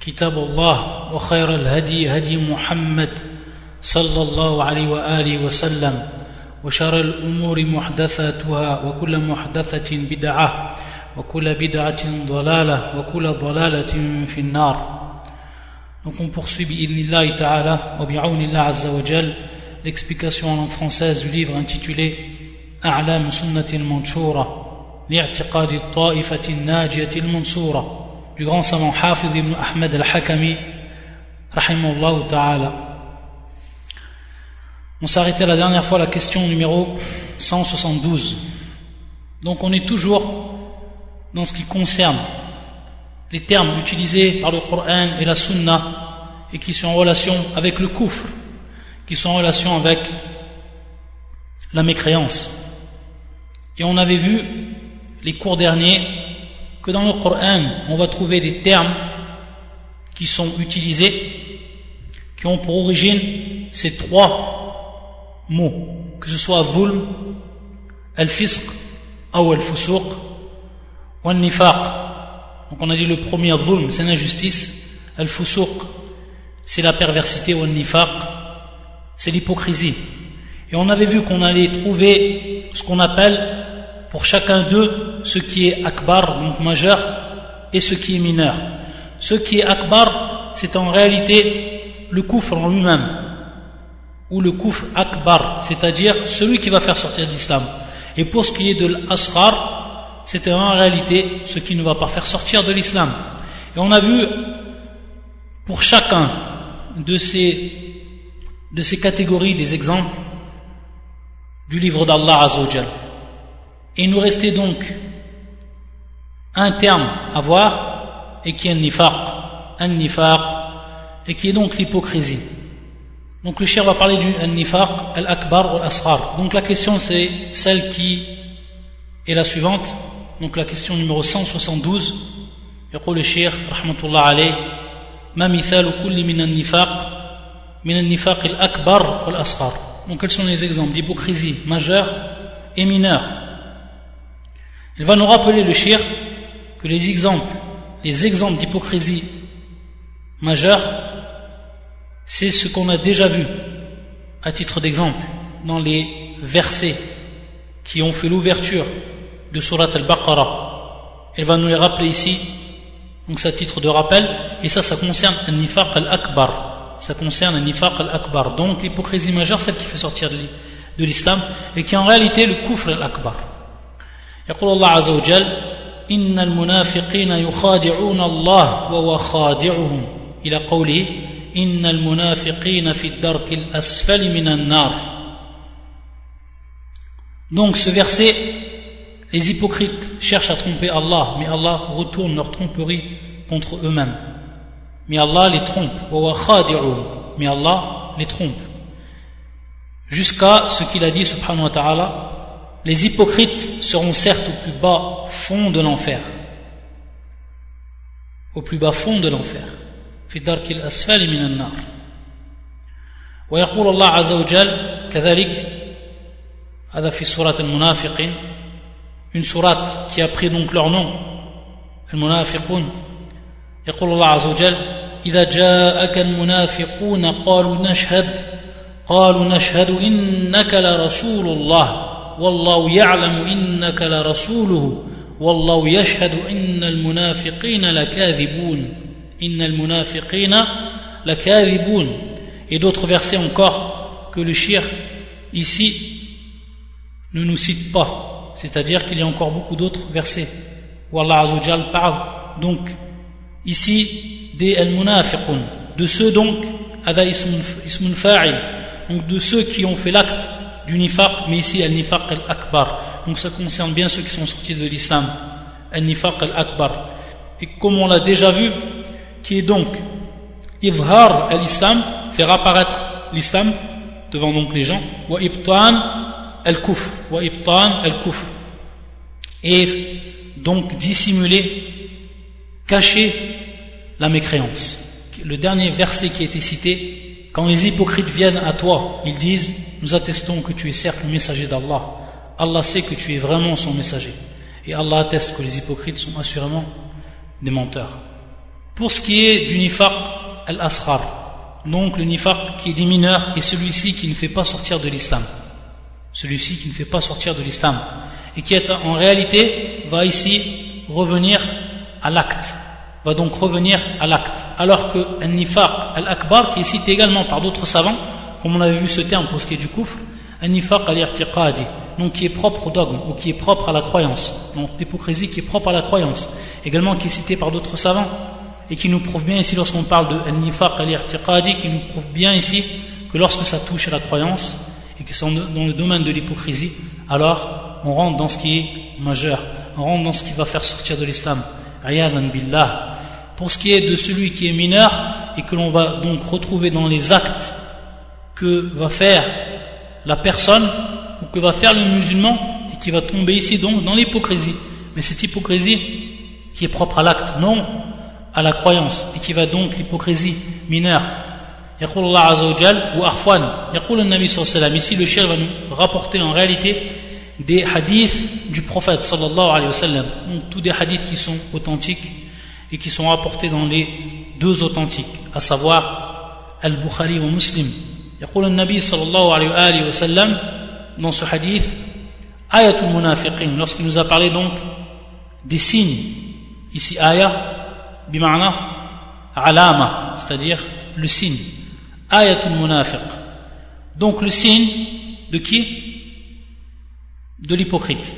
كتاب الله وخير الهدي هدي محمد صلى الله عليه وآله وسلم وشر الأمور محدثاتها وكل محدثة بدعة وكل بدعة ضلالة وكل ضلالة في النار. Donc on بإذن الله تعالى وبعون الله عز وجل l'explication en française du livre intitulé أعلام سنة المنشورة لاعتقاد الطائفة الناجية المنصورة du grand savant Hafid ibn Ahmed al-Hakami rahimahullah ta'ala On arrêté la dernière fois à la question numéro 172 donc on est toujours dans ce qui concerne les termes utilisés par le Coran et la Sunna et qui sont en relation avec le kufr, qui sont en relation avec la mécréance. Et on avait vu les cours derniers que dans le Coran, on va trouver des termes qui sont utilisés, qui ont pour origine ces trois mots, que ce soit zulm, al-fisq, ou al-fusuq, ou al-nifaq. Donc on a dit le premier zulm, c'est l'injustice, al-fusuq, c'est la perversité, ou al-nifaq, c'est l'hypocrisie. Et on avait vu qu'on allait trouver ce qu'on appelle pour chacun d'eux ce qui est akbar, donc majeur, et ce qui est mineur. Ce qui est akbar, c'est en réalité le kufr en lui-même, ou le kufr akbar, c'est-à-dire celui qui va faire sortir de l'islam. Et pour ce qui est de l'asghar, c'est en réalité ce qui ne va pas faire sortir de l'islam. Et on a vu pour chacun de ces, de ces catégories des exemples du livre d'Allah Azzawajal. Et il nous restait donc un terme à voir et qui est un nifaq, un nifaq, et qui est donc l'hypocrisie. Donc le cher va parler du nifaq, al-akbar ou al-asghar. Donc la question c'est celle qui est la suivante. Donc la question numéro 172. يقول الشيخ رحمة الله عليه ما مثال كل من النفاق من النفاق الأكبر والأصغر Donc quels sont les exemples d'hypocrisie majeure et mineure Il va nous rappeler le shir que les exemples, les exemples d'hypocrisie majeure, c'est ce qu'on a déjà vu, à titre d'exemple, dans les versets qui ont fait l'ouverture de Surat al-Baqarah. Elle va nous les rappeler ici, donc à titre de rappel, et ça, ça concerne nifaq al-akbar. Ça concerne nifaq al-akbar. Donc l'hypocrisie majeure, celle qui fait sortir de l'islam, et qui est en réalité le kufr al-akbar. يقول الله عز وجل إن المنافقين يخادعون الله وهو خادعهم إلى قوله إن المنافقين في الدرك الأسفل من النار Donc ce verset, les hypocrites cherchent à tromper Allah, mais Allah retourne leur tromperie contre eux-mêmes. Mais Allah les trompe, mais Allah les trompe. Jusqu'à ce qu'il a dit, subhanahu wa ta'ala, les hypocrites seront certes au plus bas fond de l'enfer. Au plus bas fond de l'enfer. في الدرك الأسفل من النار ويقول الله عز وجل كذلك هذا في سورة المنافقين une sourate qui a pris donc leur nom المنافقون يقول الله عز وجل إذا جاءك المنافقون قالوا نشهد قالوا نشهد إنك لرسول الله والله يعلم انك لرسوله والله يشهد ان المنافقين لكاذبون ان المنافقين لكاذبون et d'autres versets encore que le shir ici ne nous cite pas c'est-à-dire qu'il y a encore beaucoup d'autres versets où Allah Azzawajal parle donc ici des al-munafiqun de ceux donc ada ismun fa'il donc de ceux qui ont fait l'acte du nifaq, mais ici al-nifaq al-akbar. Donc ça concerne bien ceux qui sont sortis de l'islam. Al-nifaq al-akbar. Et comme on l'a déjà vu, qui est donc Ivhar al-islam, faire apparaître l'islam devant donc les gens wa ibtan al-kufr wa ibtan al-kufr et donc dissimuler cacher la mécréance le dernier verset qui a été cité quand les hypocrites viennent à toi ils disent nous attestons que tu es certes le messager d'Allah. Allah sait que tu es vraiment son messager. Et Allah atteste que les hypocrites sont assurément des menteurs. Pour ce qui est du nifaq al-asghar donc le nifaq qui est des mineurs et celui-ci qui ne fait pas sortir de l'islam. Celui-ci qui ne fait pas sortir de l'islam. Et qui en réalité va ici revenir à l'acte va donc revenir à l'acte. Alors que un nifaq al-akbar qui est cité également par d'autres savants comme on avait vu ce terme pour ce qui est du kufr un nifaq al-irtiqadi donc qui est propre au dogme ou qui est propre à la croyance donc l'hypocrisie qui est propre à la croyance également qui est cité par d'autres savants et qui nous prouve bien ici lorsqu'on parle de nifaq al-irtiqadi qui nous prouve bien ici que lorsque ça touche à la croyance et que c'est dans le domaine de l'hypocrisie alors on rentre dans ce qui est majeur on rentre dans ce qui va faire sortir de l'islam. Billah pour ce qui est de celui qui est mineur et que l'on va donc retrouver dans les actes que va faire la personne ou que va faire le musulman et qui va tomber ici donc dans l'hypocrisie mais cette hypocrisie qui est propre à l'acte non à la croyance et qui va donc l'hypocrisie mineure يقول الله عز وجل وأخوان يقول النبي صلى الله عليه وسلم ici le chef va nous rapporter en réalité des hadiths du prophète sallallahu alayhi wa sallam donc tous des hadiths qui sont authentiques et qui sont rapportés dans les deux authentiques à savoir Al-Bukhari ou Muslim يقول النبي صلى الله عليه وآله وسلم dans ce hadith ayatul munafiqin lorsqu'il nous a parlé donc des signes ici ayah bima'na alama c'est-à-dire le signe ayatul munafiq donc le signe de qui de l'hypocrite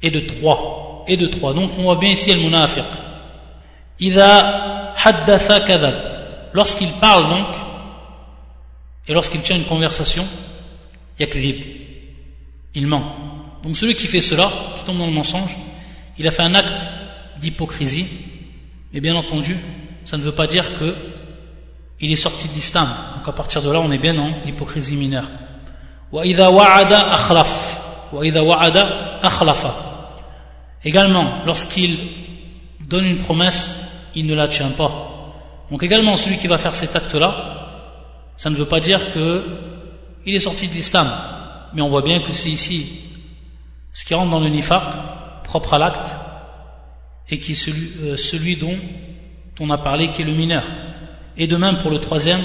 et de trois et de trois donc on voit bien ici le munafiq إذا حدث كذب lorsqu'il parle donc et lorsqu'il tient une conversation yakdhib il ment donc celui qui fait cela qui tombe dans le mensonge il a fait un acte d'hypocrisie mais bien entendu ça ne veut pas dire que il est sorti de l'islam donc à partir de là on est bien dans l'hypocrisie mineure également lorsqu'il donne une promesse il ne la tient pas. Donc également celui qui va faire cet acte-là, ça ne veut pas dire que il est sorti de l'islam, mais on voit bien que c'est ici ce qui rentre dans le nifaq, propre à l'acte, et qui est celui, euh, celui dont on a parlé, qui est le mineur. Et de même pour le troisième,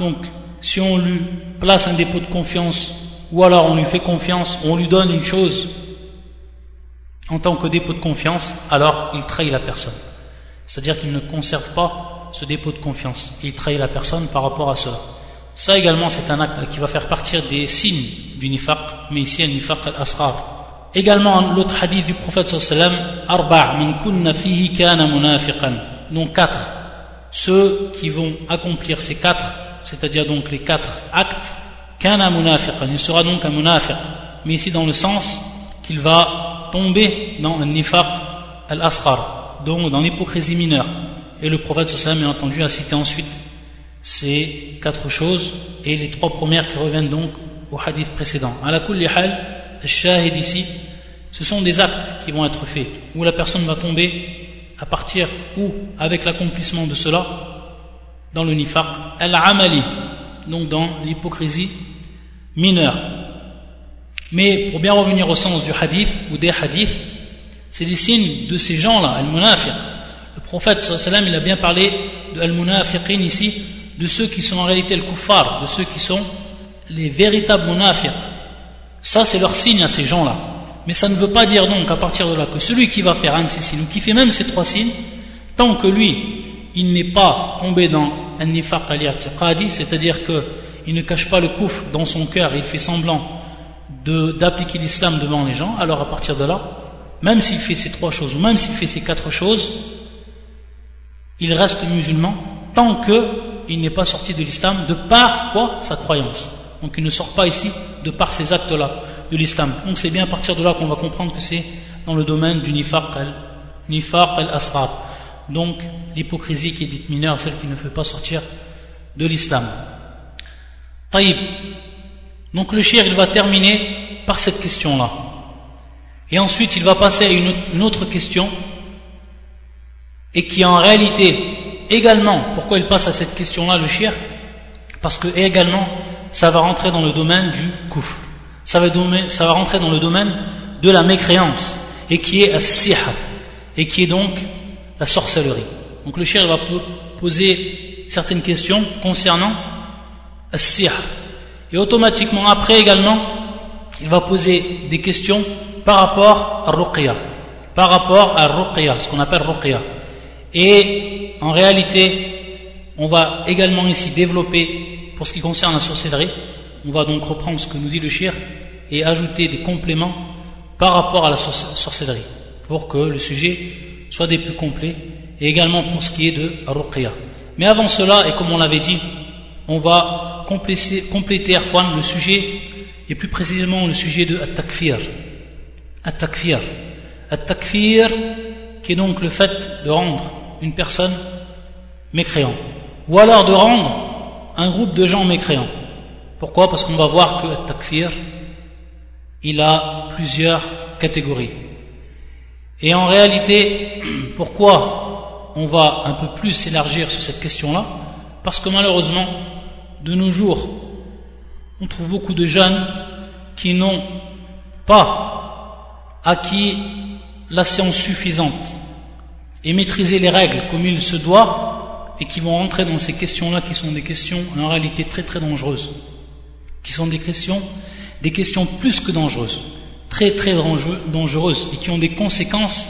donc si on lui place un dépôt de confiance, ou alors on lui fait confiance, on lui donne une chose en tant que dépôt de confiance, alors il trahit la personne. C'est-à-dire qu'il ne conserve pas ce dépôt de confiance. Il trahit la personne par rapport à cela. Ça également, c'est un acte qui va faire partir des signes du nifaq, mais ici un nifaq al-asrar. Également, l'autre hadith du prophète sallam, arba' min kunna fihi kana munafiqan. Donc quatre. Ceux qui vont accomplir ces quatre, c'est-à-dire donc les quatre actes, kana munafiqan. Il sera donc un munafiq. Mais ici dans le sens qu'il va tomber dans un nifaq al-asghar, donc dans l'hypocrisie mineure. Et le prophète sallam, bien entendu, a cité ensuite ces quatre choses et les trois premières qui reviennent donc au hadith précédent. À la hal, shahid ici, ce sont des actes qui vont être faits, où la personne va tomber à partir ou avec l'accomplissement de cela dans le nifaq al-amali, donc dans l'hypocrisie mineure. Mais pour bien revenir au sens du hadith ou des hadiths, c'est des signes de ces gens-là, al-munafiq. Le prophète il a bien parlé de al-munafiqin ici, de ceux qui sont en réalité le kuffar, de ceux qui sont les véritables munafiq. Ça, c'est leur signe à ces gens-là. Mais ça ne veut pas dire donc à partir de là que celui qui va faire un de ces signes, ou qui fait même ces trois signes, tant que lui, il n'est pas tombé dans un nifaq al c'est-à-dire qu'il ne cache pas le kouf dans son cœur, il fait semblant d'appliquer l'islam devant les gens, alors à partir de là, même s'il fait ces trois choses, ou même s'il fait ces quatre choses, il reste musulman tant qu'il n'est pas sorti de l'islam de par quoi? Sa croyance. Donc il ne sort pas ici de par ces actes-là de l'islam. Donc c'est bien à partir de là qu'on va comprendre que c'est dans le domaine du nifaq al-asrar. Donc, l'hypocrisie qui est dite mineure, celle qui ne fait pas sortir de l'islam. Taïb. Donc le shir, il va terminer par cette question-là. Et ensuite, il va passer à une autre question, et qui en réalité, également, pourquoi il passe à cette question-là, le shir Parce que également, ça va rentrer dans le domaine du kouf. Ça va, rentrer dans le domaine de la mécréance, et qui est as et qui est donc la sorcellerie. Donc le shir va poser certaines questions concernant as Et automatiquement après également, il va poser des questions par rapport à ruqya, par rapport à ruqya, ce qu'on appelle ruqya. Et en réalité, on va également ici développer, pour ce qui concerne la sorcellerie, on va donc reprendre ce que nous dit le shir et ajouter des compléments par rapport à la sorcellerie, pour que le sujet soit des plus complets, et également pour ce qui est de ruqya. Mais avant cela, et comme on l'avait dit, on va compléter, compléter le sujet, et plus précisément le sujet de. At-takfir. At-takfir, qui est donc le fait de rendre une personne mécréant. Ou alors de rendre un groupe de gens mécréants. Pourquoi? Parce qu'on va voir que at-takfir, il a plusieurs catégories. Et en réalité, pourquoi on va un peu plus s'élargir sur cette question-là? Parce que malheureusement, de nos jours, on trouve beaucoup de jeunes qui n'ont pas acquis la science suffisante et maîtrisé les règles comme il se doit et qui vont rentrer dans ces questions-là qui sont des questions en réalité très très dangereuses, qui sont des questions, des questions plus que dangereuses, très très dangereuses et qui ont des conséquences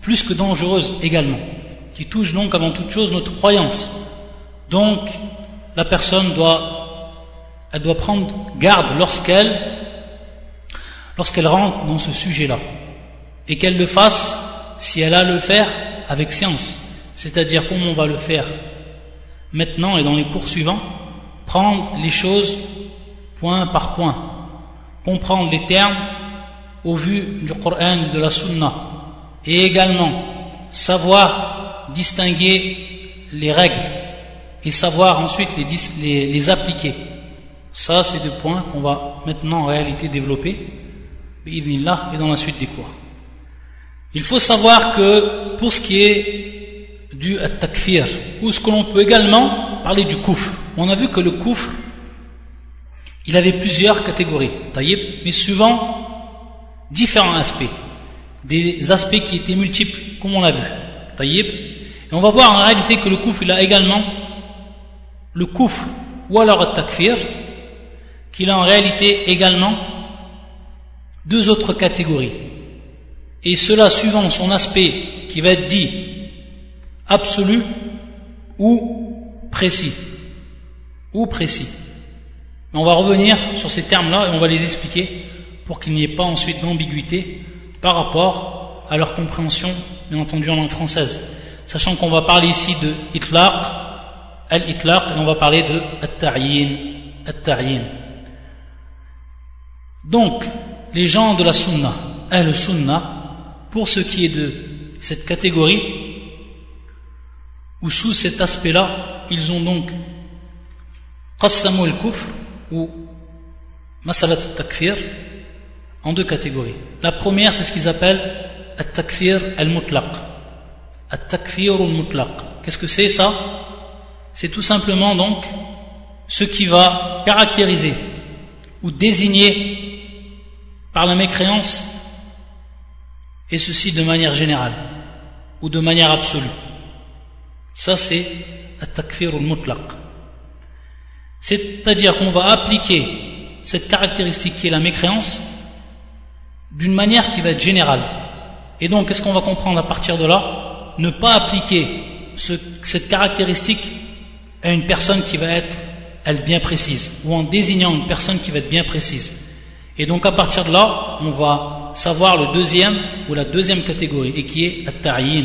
plus que dangereuses également, qui touchent donc avant toute chose notre croyance. Donc la personne doit, elle doit prendre garde lorsqu'elle, lorsqu'elle rentre dans ce sujet-là, et qu'elle le fasse si elle a le faire avec science, c'est-à-dire comment on va le faire maintenant et dans les cours suivants, prendre les choses point par point, comprendre les termes au vu du Coran et de la Sunna, et également savoir distinguer les règles et savoir ensuite les, appliquer. Ça, c'est deux points qu'on va maintenant en réalité développer, et dans la suite des cours. Il faut savoir que pour ce qui est du takfir, ou ce que l'on peut également parler du kouf, on a vu que le kouf, il avait plusieurs catégories, mais suivant différents aspects, des aspects qui étaient multiples, comme on l'a vu. Et on va voir en réalité que le kouf, il a également le kouf ou alors le takfir, qu'il a en réalité également deux autres catégories et cela suivant son aspect qui va être dit absolu ou précis. Ou précis. On va revenir sur ces termes-là et on va les expliquer pour qu'il n'y ait pas ensuite d'ambiguïté par rapport à leur compréhension, bien entendu en langue française. Sachant qu'on va parler ici de itlaq, al-itlaq, et on va parler de at-ta'yin. Donc, les gens de la sunna, al-sunna, pour ce qui est de cette catégorie, ou sous cet aspect-là, ils ont donc qassamu al-kufr ou masalat al-takfir en deux catégories. La première, c'est ce qu'ils appellent al-takfir al-mutlaq. Al-takfir al-mutlaq. Qu'est-ce que c'est ça? C'est tout simplement donc ce qui va caractériser ou désigner par la mécréance et ceci de manière générale ou de manière absolue. Ça, c'est at-takfir mutlaq. C'est-à-dire qu'on va appliquer cette caractéristique qui est la mécréance d'une manière qui va être générale. Et donc, qu'est-ce qu'on va comprendre à partir de là? Ne pas appliquer cette caractéristique à une personne qui va être, elle, bien précise, ou en désignant une personne qui va être bien précise. Et donc, à partir de là, on va savoir le deuxième ou la deuxième catégorie et qui est at-ta'yin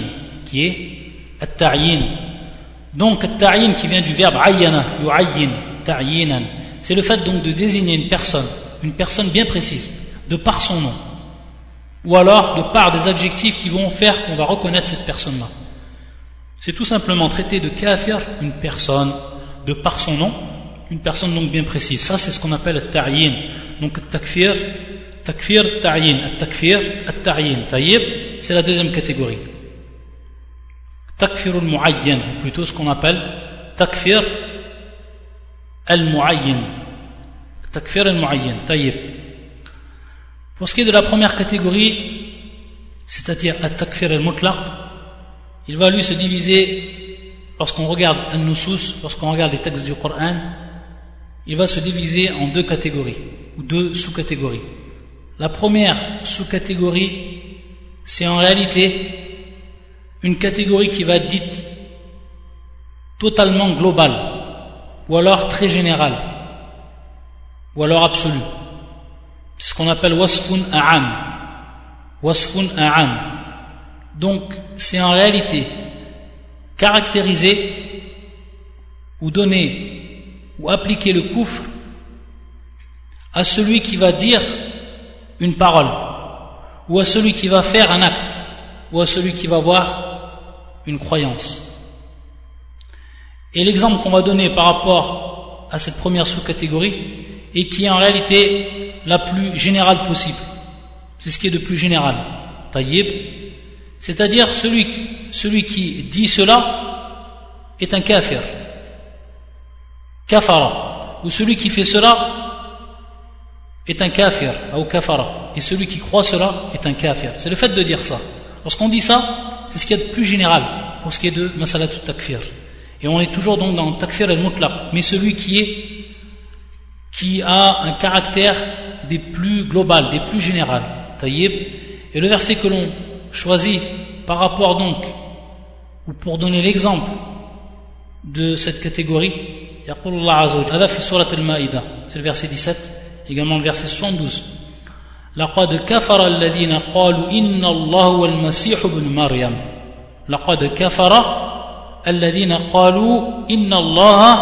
qui est at-ta'yin. Donc at-ta'yin qui vient du verbe ayyana yu'ayyin ta'yinan. C'est le fait donc de désigner une personne une personne bien précise de par son nom ou alors de par des adjectifs qui vont faire qu'on va reconnaître cette personne là C'est tout simplement traiter de kafir une personne de par son nom, une personne donc bien précise. Ça, c'est ce qu'on appelle. Donc, takfir, takfir, ta'yin. Takfir, ta'yin. Tayyib, c'est la deuxième catégorie. Takfir al-mu'ayyan, plutôt ce qu'on appelle takfir al-mu'ayyan. Takfir al-mu'ayyan. Tayyib. Pour ce qui est de la première catégorie, c'est-à-dire at-takfir al-mutlaq, il va lui se diviser, lorsqu'on regarde al-nusus, lorsqu'on regarde les textes du Coran, il va se diviser en deux catégories, ou deux sous-catégories. La première sous-catégorie, c'est en réalité une catégorie qui va être dite totalement globale, ou alors très générale, ou alors absolue. C'est ce qu'on appelle wasfun a'am. Wasfun a'am. Donc, c'est en réalité caractériser ou donner ou appliquer le coufre à celui qui va dire une parole, ou à celui qui va faire un acte, ou à celui qui va avoir une croyance. Et l'exemple qu'on va donner par rapport à cette première sous-catégorie, et qui est en réalité la plus générale possible, c'est ce qui est de plus général, taïb, c'est-à-dire celui, qui dit cela est un kafir, kafara, ou celui qui fait cela est un kafir, ou kafara. Et celui qui croit cela est un kafir. C'est le fait de dire ça. Lorsqu'on dit ça, c'est ce qui est de plus général pour ce qui est de masalat takfir. Et on est toujours donc dans takfir al-mutlaq, mais celui qui est qui a un caractère des plus global, des plus général. Taïb. Et le verset que l'on choisit par rapport donc, ou pour donner l'exemple de cette catégorie, c'est le verset 17 également le verset 72 لقد كفر الذين قالوا إن الله هو المسيح ابن مريم لقد كفر الذين قالوا إن الله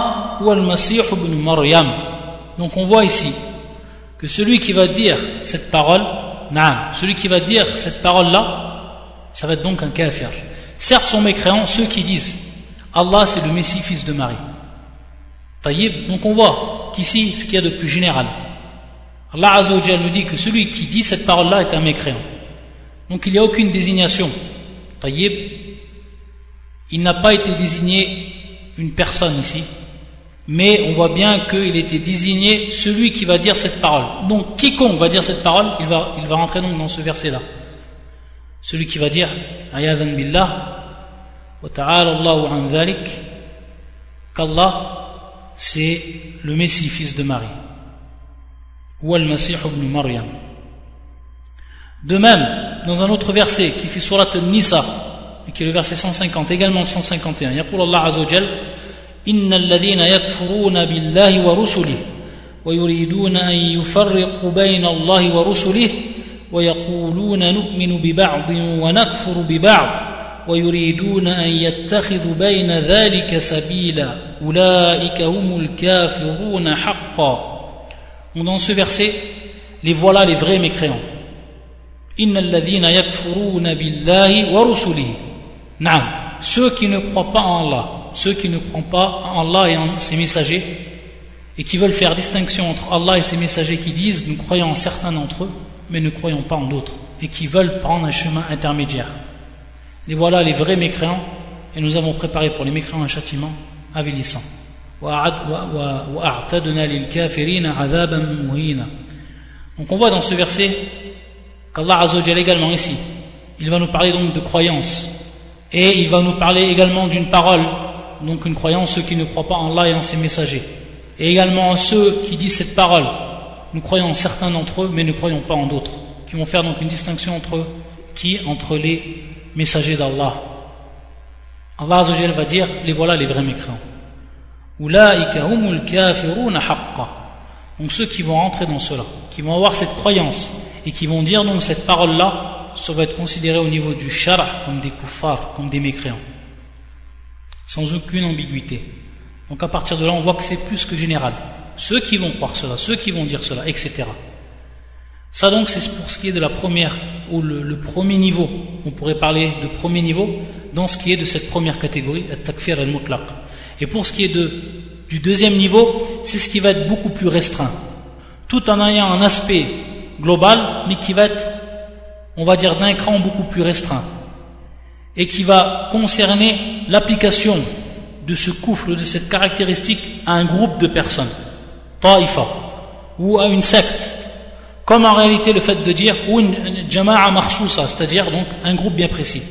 هو المسيح ابن مريم donc on voit ici que celui qui va dire cette parole non, celui qui va dire cette parole là ça va être donc un kafir certes sont mécréants ceux qui disent Allah c'est le Messie fils de Marie Taïb, donc on voit qu'ici ce qu'il y a de plus général Allah Azzawajal nous dit que celui qui dit cette parole-là est un mécréant. Donc il n'y a aucune désignation. Tayyib, il n'a pas été désigné une personne ici, mais on voit bien qu'il était désigné celui qui va dire cette parole. Donc quiconque va dire cette parole, il va, rentrer dans ce verset-là. Celui qui va dire Ayadan billah wa ta'ala Allahu an dhalik qu'Allah c'est le Messie fils de Marie. De même, dans un autre verset qui fait surat Nisa, et qui est le verset 150, également 151, يقول الله عز وجل إن الذين يكفرون بالله ورسله ويريدون أن يفرقوا بين الله ورسله ويقولون نؤمن ببعض ونكفر ببعض ويريدون أن يتخذوا بين ذلك سبيلا أولئك هم الكافرون حقا dans ce verset, les voilà les vrais mécréants. Ceux qui ne croient pas en Allah, ceux qui ne croient pas en Allah et en ses messagers, et qui veulent faire distinction entre Allah et ses messagers qui disent nous croyons en certains d'entre eux, mais ne croyons pas en d'autres, et qui veulent prendre un chemin intermédiaire. Les voilà les vrais mécréants, et nous avons préparé pour les mécréants un châtiment avilissant. Donc on voit dans ce verset qu'Allah Azzawajal également ici, il va nous parler donc de croyance et il va nous parler également d'une parole, donc une croyance, ceux qui ne croient pas en Allah et en ses messagers. Et également ceux qui disent cette parole, nous croyons en certains d'entre eux, mais ne croyons pas en d'autres, qui vont faire donc une distinction entre qui Entre les messagers d'Allah. Allah Azzawajal va dire, les voilà les vrais mécréants. Donc ceux qui vont rentrer dans cela, qui vont avoir cette croyance et qui vont dire donc cette parole-là, ça va être considéré au niveau du shara comme des kuffars, comme des mécréants. Sans aucune ambiguïté. Donc à partir de là, on voit que c'est plus que général. Ceux qui vont croire cela, ceux qui vont dire cela, etc. Ça donc c'est pour ce qui est de la première, ou le, premier niveau. On pourrait parler de premier niveau, dans ce qui est de cette première catégorie, al-takfir al-mutlaq. Et pour ce qui est de, du deuxième niveau, c'est ce qui va être beaucoup plus restreint, tout en ayant un aspect global, mais qui va être, on va dire, d'un cran beaucoup plus restreint, et qui va concerner l'application de ce couple, de cette caractéristique à un groupe de personnes, ta'ifa, ou à une secte, comme en réalité le fait de dire, ou une jama'a makhsousa, c'est-à-dire donc un groupe bien précis.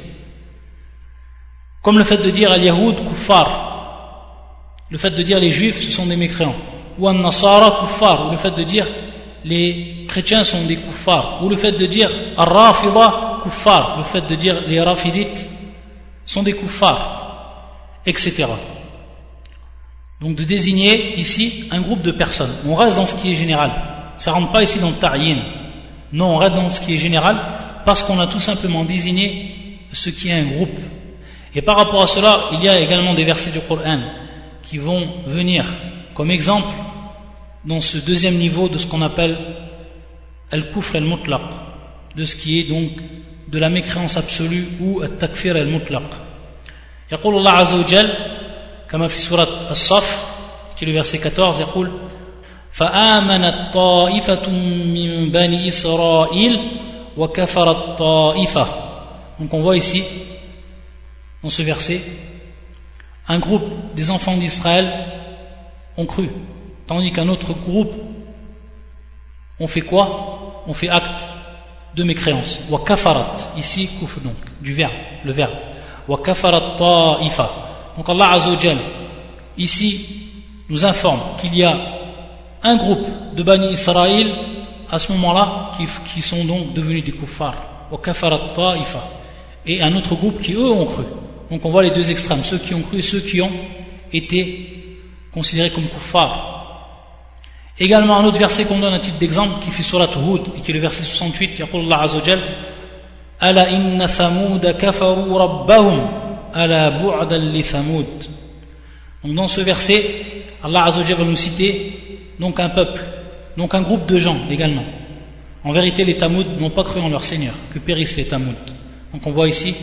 Comme le fait de dire al-yahoud kuffar, le fait de dire les juifs ce sont des mécréants, ou an-nasara kuffar, ou le fait de dire les chrétiens sont des kuffars, ou le fait de dire ar-rafida kuffar, le fait de dire les rafidites sont des kuffars, etc. Donc de désigner ici un groupe de personnes. On reste dans ce qui est général. Ça rentre pas ici dans le ta'yin. Non, on reste dans ce qui est général parce qu'on a tout simplement désigné ce qui est un groupe. Et par rapport à cela, il y a également des versets du Coran qui vont venir comme exemple dans ce deuxième niveau de ce qu'on appelle al-kufr al-mutlaq, de ce qui est donc de la mécréance absolue ou al-takfir al-mutlaq. يقول الله عز وجل كما في سورة الصف qui est le verset 14 يقول فآمنت طائفة من بني إسرائيل وكفرت طائفة donc on voit ici dans ce verset un groupe des enfants d'Israël ont cru tandis qu'un autre groupe ont fait quoi ont fait acte de mécréance wa kafarat ici kufr donc du verbe le verbe wa kafarat ta'ifa donc Allah Azzawajal, ici, nous informe qu'il y a un groupe de Bani Israël à ce moment-là qui, qui, sont donc devenus des kuffars, au kafarat ta'ifa, et un autre groupe qui eux ont cru. Donc on voit les deux extrêmes, ceux qui ont cru et ceux qui ont été considérés comme kuffars. Également un autre verset qu'on donne à titre d'exemple qui fait surat Hud et qui est le verset 68, qui Allah Azzawajal, « Ala inna thamuda kafaru rabbahum » ala bu'dan li Donc dans ce verset, Allah Azzawajal va nous citer donc un peuple, donc un groupe de gens également. En vérité, les Tamoud n'ont pas cru en leur Seigneur, que périssent les Tamoud. Donc on voit ici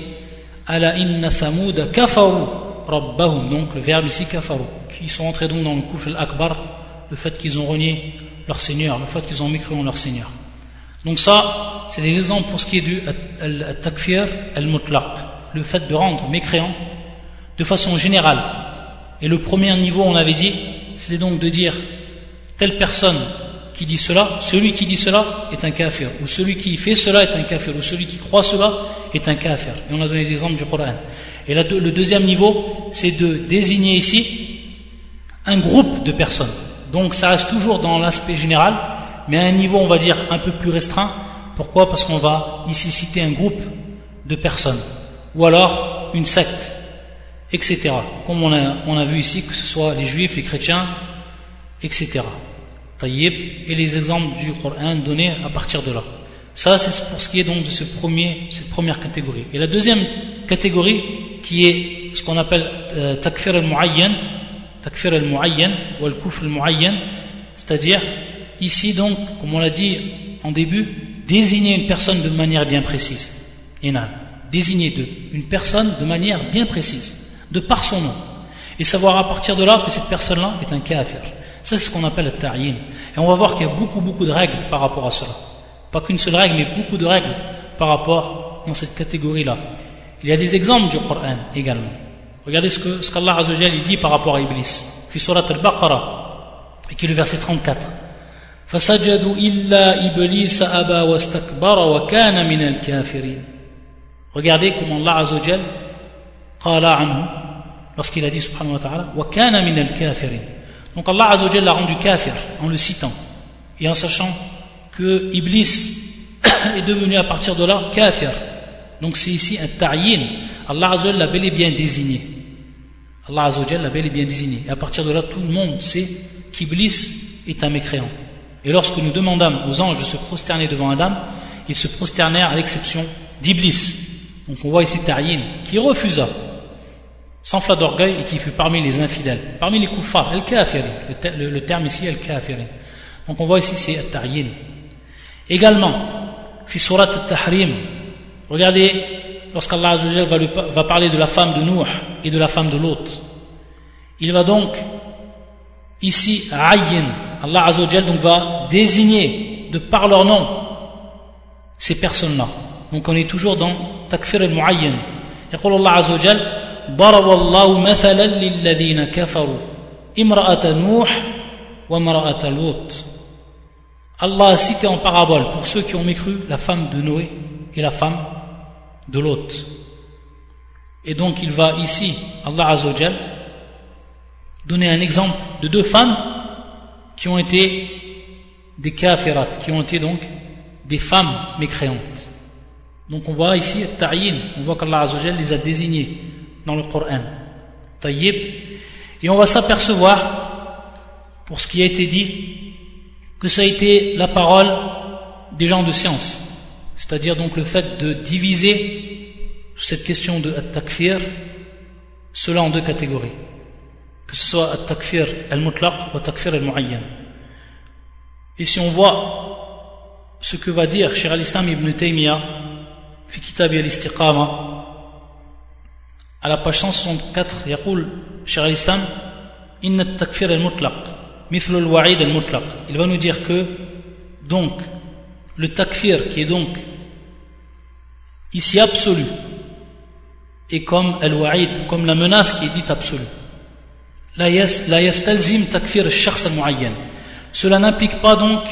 ala inna Thamoud kafaru rabbahum. Donc le verbe ici kafaru, qui sont entrés donc dans le kufr al-akbar, le fait qu'ils ont renié leur Seigneur, le fait qu'ils ont mécru en leur Seigneur. Donc ça, c'est des exemples pour ce qui est du al-takfir al-mutlaq le fait de rendre mécréant de façon générale. Et le premier niveau, on avait dit, c'est donc de dire telle personne qui dit cela, celui qui dit cela est un kafir, ou celui qui fait cela est un kafir, ou celui qui croit cela est un kafir. Et on a donné les exemples du Coran. Et le deuxième niveau, c'est de désigner ici un groupe de personnes. Donc ça reste toujours dans l'aspect général, mais à un niveau, on va dire, un peu plus restreint. Pourquoi? Parce qu'on va ici citer un groupe de personnes, ou alors une secte, etc. Comme on a, vu ici, que ce soit les juifs, les chrétiens, etc. Taïb, et les exemples du Coran donnés à partir de là. Ça, c'est pour ce qui est donc de ce premier, cette première catégorie. Et la deuxième catégorie, qui est ce qu'on appelle euh, takfir al-mu'ayyan, takfir al-mu'ayyan ou al-kufr al-mu'ayyan, c'est-à-dire ici donc, comme on l'a dit en début, désigner une personne de manière bien précise. Ina, désigner de, une personne de manière bien précise, de par son nom, et savoir à partir de là que cette personne-là est un kafir. Ça, c'est ce qu'on appelle le ta'yin. Et on va voir qu'il y a beaucoup, beaucoup de règles par rapport à cela. Pas qu'une seule règle, mais beaucoup de règles par rapport dans cette catégorie-là. Il y a des exemples du Coran également. Regardez ce que ce qu'Allah Azzawajal dit par rapport à Iblis. Fi surat al-Baqarah, et qui est le verset 34. فسجدوا إلا إبليس أبى واستكبر وكان من الكافرين Regardez comment Allah Azzawajal qala anhu lorsqu'il a dit subhanahu wa ta'ala wa kana min al-kafirin. Donc Allah Azzawajal l'a rendu kafir en le citant et en sachant que Iblis est devenu à partir de là kafir. Donc c'est ici un ta'yin. Allah Azzawajal l'a bel et bien désigné. Allah Azzawajal l'a bel et bien désigné. Et à partir de là, tout le monde sait qu'Iblis est un mécréant. Et lorsque nous demandâmes aux anges de se prosterner devant Adam, ils se prosternèrent à l'exception d'Iblis. Donc on voit ici Ta'yin, qui refusa, sans flat d'orgueil, et qui fut parmi les infidèles, parmi les kuffars, el-kafirin. Le, le, terme ici, el-kafirin. Donc on voit ici, c'est Ta'yin. Également, fi surat al-tahrim, regardez lorsqu'Allah va, va parler de la femme de Nuh et de la femme de l'autre, il va donc ici ayyin, Allah donc va désigner de par leur nom ces personnes-là. Donc on est toujours dans takfir al-mu'ayyan. يقول الله عز وجل ضرب الله مثلا للذين كفروا امرأة نوح وامرأة لوط Allah a cité en parabole pour ceux qui ont mécru la femme de Noé et la femme de Lot. Et donc il va ici, Allah Azzawajal, donner un exemple de deux femmes qui ont été des kafirat, qui ont été donc des femmes mécréantes. Donc on voit ici ta'yin, on voit qu'Allah Azzawajal les a désignées dans le Coran. Tayyib. Et on va s'apercevoir, pour ce qui a été dit, que ça a été la parole des gens de science. C'est-à-dire donc le fait de diviser cette question de at-takfir, cela en deux catégories. Que ce soit at-takfir al-mutlaq ou at-takfir al-mu'ayyan. Et si on voit ce que va dire Shir al-Islam ibn Taymiyyah, fi kitab al-istiqama, à la page 164, يقول شيخ الإسلام إن التكفير المطلق مثل الوعيد المطلق il va nous dire que donc le takfir qui est donc ici absolu est comme al-wa'id comme la menace qui est dite absolue la yastalzim takfir al-shakhs al-mu'ayyan cela n'implique pas donc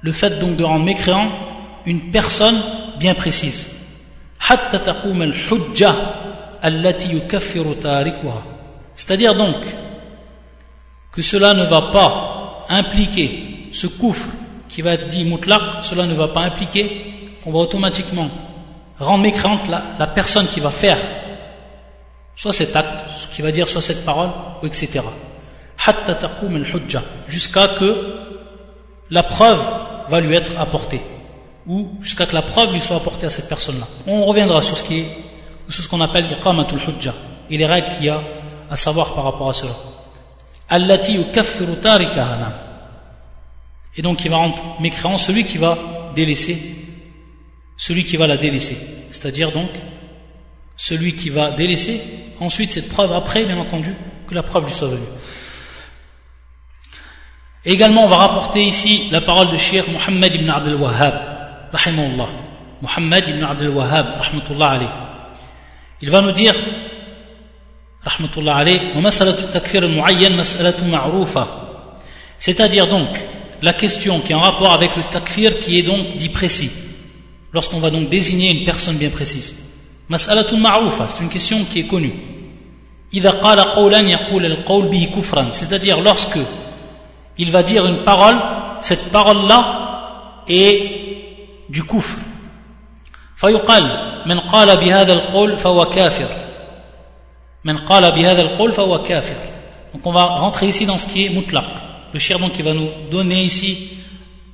le fait donc de rendre mécréant une personne bien précise. C'est-à-dire donc que cela ne va pas impliquer ce coufre qui va être dit mutlaq, cela ne va pas impliquer qu'on va automatiquement rendre mécrante la, personne qui va faire soit cet acte, qui va dire soit cette parole, etc. Jusqu'à que la preuve va lui être apportée ou jusqu'à que la preuve lui soit apportée à cette personne-là. On reviendra sur ce qui est qu'on appelle iqamatul hujja et les règles qu'il y a à savoir par rapport à cela. Allati yukaffiru Et donc il va rendre mécréant celui qui va délaisser, celui qui va la délaisser. C'est-à-dire donc celui qui va délaisser ensuite cette preuve après, bien entendu, que la preuve lui soit venue. également, on va rapporter ici la parole de Cheikh Muhammad ibn Abdel Wahhab, rahimahullah. Muhammad ibn Abdel Wahhab, rahmatullah alayhi. Il va nous dire, c'est-à-dire donc la question qui est en rapport avec le takfir qui est donc dit précis, lorsqu'on va donc désigner une personne bien précise. c'est une question qui est connue. C'est-à-dire lorsque il va dire une parole, cette parole-là est du kufr. فيقال من قال بهذا القول فهو كافر من قال بهذا القول فهو كافر donc on va rentrer ici dans ce qui est mutlaq le cher donc il va nous donner ici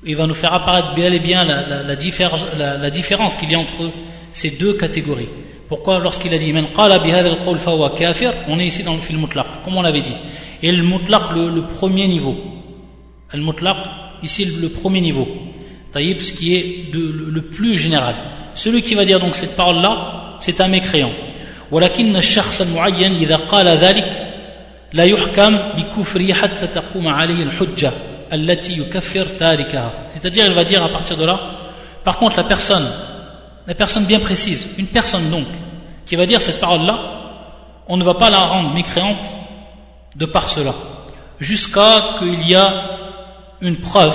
il va nous faire apparaître bien et bien la, la, la, différence, la, la différence qu'il y a entre ces deux catégories pourquoi lorsqu'il a dit من قال بهذا القول فهو كافر on est ici dans le film mutlaq comme on l'avait dit et le mutlaq le, le premier niveau le mutlaq ici le, le premier niveau taïb ce qui est de, le, le plus général celui qui va dire donc cette parole-là, c'est un mécréant. ولكن الشخص المعين إذا قال ذلك لا يحكم بكفره حتى تقوم عليه الحجة التي يكفر تاركها c'est-à-dire il va dire à partir de là par contre la personne la personne bien précise une personne donc qui va dire cette parole-là on ne va pas la rendre mécréante de par cela jusqu'à qu'il y a une preuve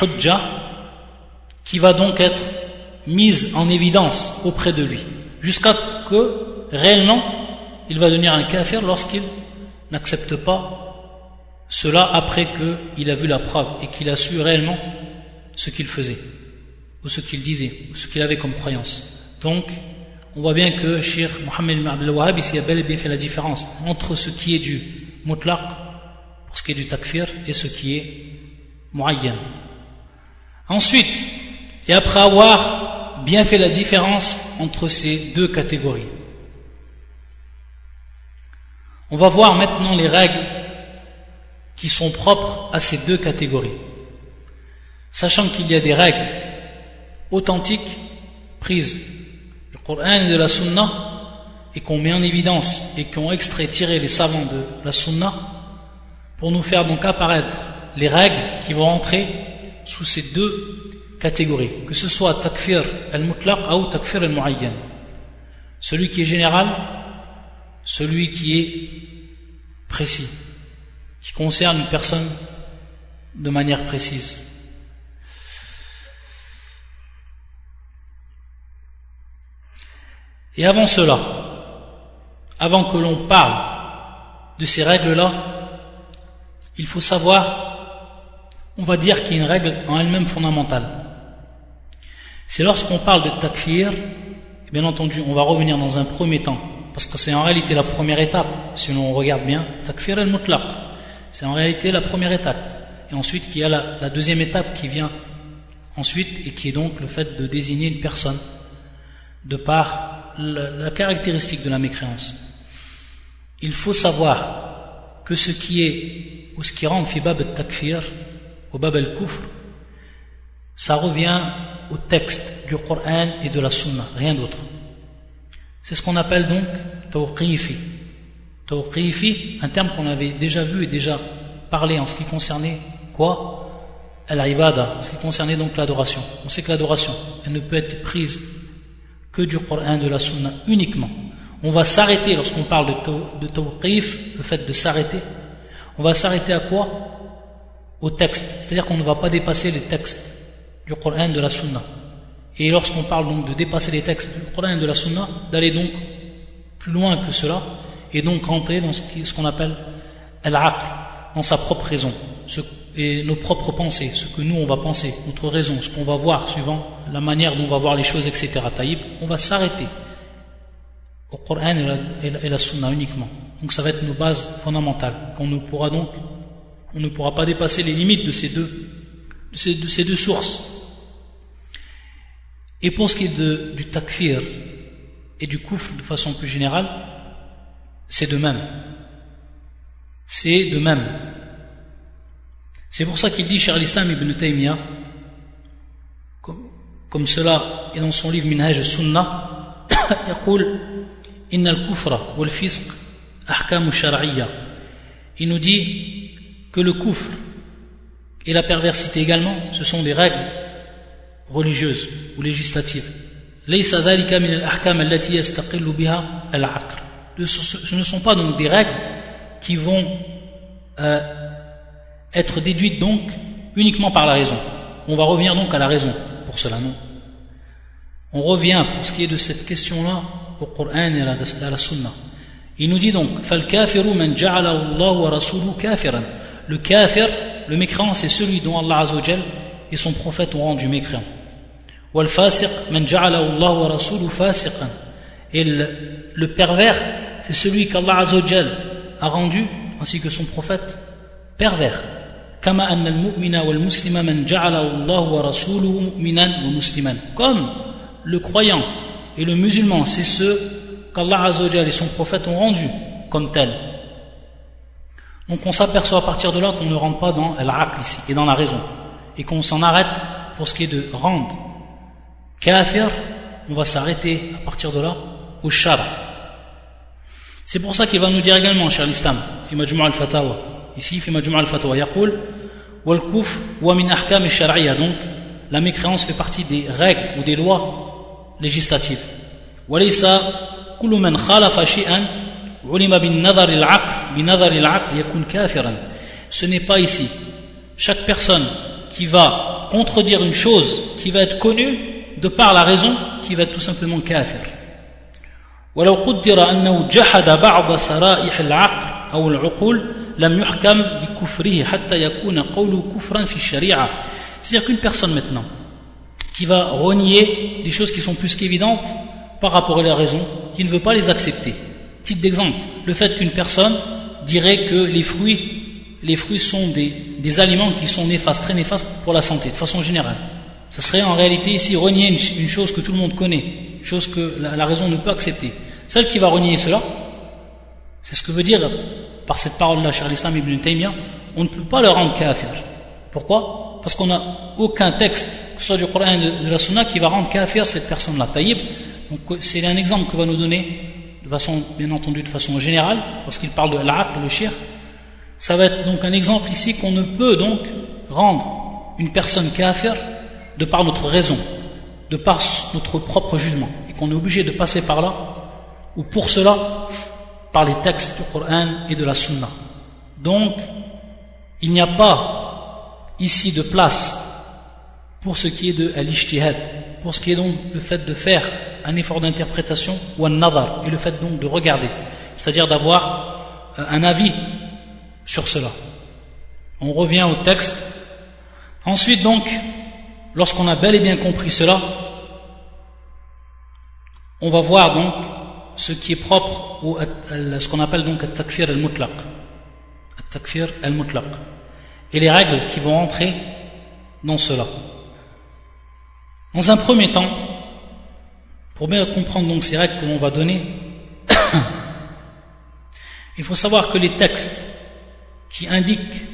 hujja qui va donc être mise en évidence auprès de lui, jusqu'à que réellement il va devenir un kafir lorsqu'il n'accepte pas cela après qu'il a vu la preuve et qu'il a su réellement ce qu'il faisait, ou ce qu'il disait, ou ce qu'il avait comme croyance. Donc, on voit bien que Sheikh Mohammed ibn Abdel ici a bel et bien fait la différence entre ce qui est du mutlaq, pour ce qui est du takfir, et ce qui est muayyan. Ensuite, et après avoir bien fait la différence entre ces deux catégories. On va voir maintenant les règles qui sont propres à ces deux catégories. Sachant qu'il y a des règles authentiques prises Coran et de la Sunna et qu'on met en évidence et qu'on extrait, tiré les savants de la Sunna pour nous faire donc apparaître les règles qui vont entrer sous ces deux catégories, que ce soit takfir al-mutlaq ou takfir al-muayyan. Celui qui est général, celui qui est précis, qui concerne une personne de manière précise. Et avant cela, avant que l'on parle de ces règles-là, il faut savoir, on va dire qu'il y a une règle en elle-même fondamentale. C'est lorsqu'on parle de takfir, bien entendu, on va revenir dans un premier temps, parce que c'est en réalité la première étape, si l'on regarde bien, takfir al-mutlaq, c'est en réalité la première étape. Et ensuite, il y a la, deuxième étape qui vient ensuite, et qui est donc le fait de désigner une personne, de par la, caractéristique de la mécréance. Il faut savoir que ce qui est, ou ce qui rentre fi bab al-takfir, au bab al-kufr, ça revient au texte du Coran et de la Sunna, rien d'autre. C'est ce qu'on appelle donc tawqifi. Tawqifi, un terme qu'on avait déjà vu et déjà parlé en ce qui concernait quoi? Al-ibada, en ce qui concernait donc l'adoration. On sait que l'adoration, elle ne peut être prise que du Coran, de la Sunna uniquement. On va s'arrêter lorsqu'on parle de, tawqif, le fait de s'arrêter. On va s'arrêter à quoi? Au texte. C'est-à-dire qu'on ne va pas dépasser les textes du Coran, de la Sunna. Et lorsqu'on parle donc de dépasser les textes du Coran de la Sunna, d'aller donc plus loin que cela, et donc rentrer dans ce qu'on appelle al-aql, dans sa propre raison, et nos propres pensées, ce que nous on va penser, notre raison, ce qu'on va voir suivant la manière dont on va voir les choses, etc. Taïb, on va s'arrêter au Coran et la, Sunna uniquement. Donc ça va être nos bases fondamentales. Qu'on ne pourra donc, on ne pourra pas dépasser les limites de ces deux, de ces, deux sources. Et pour ce qui est de, du takfir et du kouf de façon plus générale, c'est de même. C'est de même. C'est pour ça qu'il dit, cher l'Islam ibn Taymiyyah, comme, comme cela est dans son livre Minhaj Sunnah, يقول إن الكفر والفسق أحكام شرعية il nous dit que le kufr et la perversité également ce sont des règles religieuses ou législatives ليس ذلك من الأحكام التي يستقل بها العقل ce ne sont pas donc des règles qui vont euh, être déduite donc uniquement par la raison. On va revenir donc à la raison pour cela, non On revient pour ce qui est de cette question-là au Coran et à la, Sunna. Il nous dit donc le kafir, le mécréant, c'est celui dont Allah Azzawajal et son prophète ont rendu mécréant. Et le, pervers, c'est celui qu'Allah Azzawajal a rendu, ainsi que son prophète, pervers. Comme le croyant et le musulman, c'est ceux qu'Allah et son prophète ont rendus comme tels. Donc on s'aperçoit à partir de là qu'on ne rentre pas dans l'aql ici et dans la raison. Et qu'on s'en arrête pour ce qui est de rendre kafir, on va s'arrêter à partir de là au shara. C'est pour ça qu'il va nous dire également, cher l'islam, fi al-fatawa, ici, fi majmu' al-fatawa, yaqul, wal kuf wa min ahkam al-shar'iyya, donc la mécréance fait partie des règles ou des lois législatives. Wa laysa kullu man khalafa ulima bin nadhar al-aql ce n'est pas ici chaque personne qui va contredire une chose qui va être connue de par la raison qui va être tout simplement kafir ولو قدر أنه جحد بعض سرائح العقل أو العقول c'est-à-dire qu'une personne maintenant qui va renier des choses qui sont plus qu'évidentes par rapport à la raison, qui ne veut pas les accepter. Titre d'exemple, le fait qu'une personne dirait que les fruits, les fruits sont des, des, aliments qui sont néfastes, très néfastes pour la santé, de façon générale. Ça serait en réalité ici renier une, chose que tout le monde connaît, une chose que la, raison ne peut accepter. Celle qui va renier cela, c'est ce que veut dire par cette parole-là, cher l'islam ibn Taymiyyah, on ne peut pas le rendre kafir. Pourquoi? Parce qu'on n'a aucun texte, que ce soit du Coran ou de la Sunna, qui va rendre kafir cette personne-là. Taïb, c'est un exemple que va nous donner, de façon, bien entendu de façon générale, lorsqu'il parle de l'aql, le shirk. Ça va être donc un exemple ici qu'on ne peut donc rendre une personne kafir de par notre raison, de par notre propre jugement, et qu'on est obligé de passer par là, ou pour cela, par les textes du Coran et de la Sunna. Donc, il n'y a pas ici de place pour ce qui est de al pour ce qui est donc le fait de faire un effort d'interprétation ou un nazar, et le fait donc de regarder, c'est-à-dire d'avoir euh, un avis sur cela. On revient au texte. Ensuite donc, lorsqu'on a bel et bien compris cela, on va voir donc ce qui est propre ou ce qu'on appelle donc al-takfir al-mutlaq. Al-takfir al-mutlaq. Et les règles qui vont entrer dans cela. Dans un premier temps, pour bien comprendre ces règles que l'on va donner, il faut savoir que les textes qui indiquent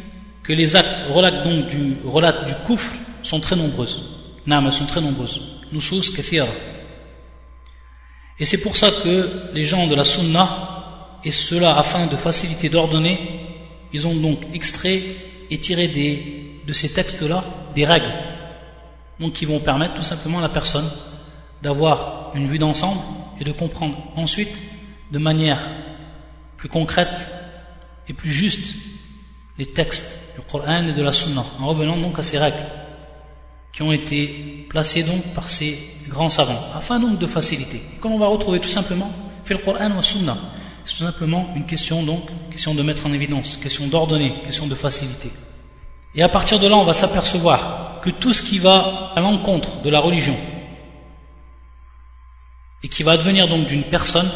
que les actes relatent donc du, relatent du sont très nombreuses. Non, sont très nombreuses. Nusus kathira. Et c'est pour ça que les gens de la sunna, et cela afin de faciliter d'ordonner, ils ont donc extrait et tiré de ces textes-là des règles, donc qui vont permettre tout simplement à la personne d'avoir une vue d'ensemble et de comprendre ensuite de manière plus concrète et plus juste les textes du Coran et de la Sunna, en revenant donc à ces règles qui ont été placées donc par ces grands savants, afin donc de faciliter. Et comme on va retrouver tout simplement, fait le Coran ou la Sunna, c'est tout simplement une question donc, question de mettre en évidence, question d'ordonner, question de faciliter. Et à partir de là, on va s'apercevoir que tout ce qui va à l'encontre de la religion et qui va devenir donc d'une personne,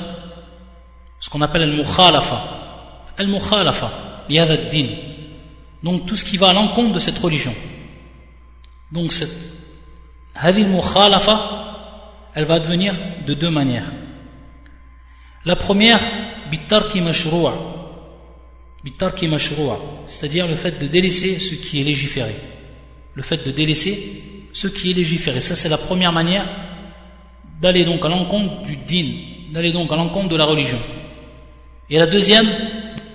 ce qu'on appelle al-mukhalafa, al-mukhalafa, din, donc tout ce qui va à l'encontre de cette religion. Donc cette hadith mukhalafa, elle va devenir de deux manières. La première, bitarki mashru'a, bitarki mashru'a, c'est-à-dire le fait de délaisser ce qui est légiféré. Le fait de délaisser ce qui est légiféré. Ça, c'est la première manière d'aller donc à l'encontre du din, d'aller donc à l'encontre de la religion. Et la deuxième,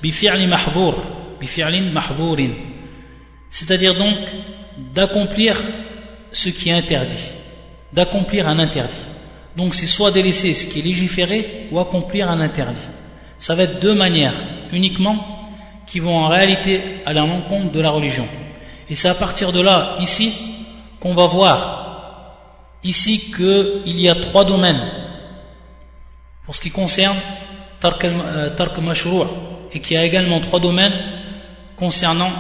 bifi'li mahvour, c'est-à-dire donc d'accomplir ce qui est interdit, d'accomplir un interdit. Donc c'est soit délaisser ce qui est légiféré ou accomplir un interdit. Ça va être deux manières uniquement qui vont en réalité à l'encontre de la religion. Et c'est à partir de là, ici, qu'on va voir ici qu'il y a trois domaines pour ce qui concerne Tark euh, et qu'il y a également trois domaines concernant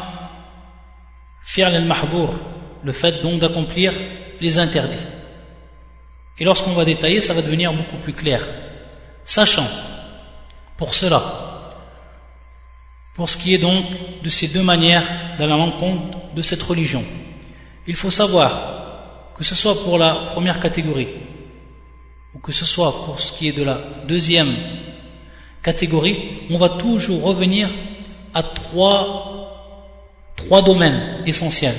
fi'l al-mahdour, le fait donc d'accomplir les interdits. Et lorsqu'on va détailler, ça va devenir beaucoup plus clair. Sachant, pour cela, pour ce qui est donc de ces deux manières d'aller à l'encontre de cette religion, il faut savoir que ce soit pour la première catégorie ou que ce soit pour ce qui est de la deuxième catégorie, on va toujours revenir à trois, trois domaines essentiels,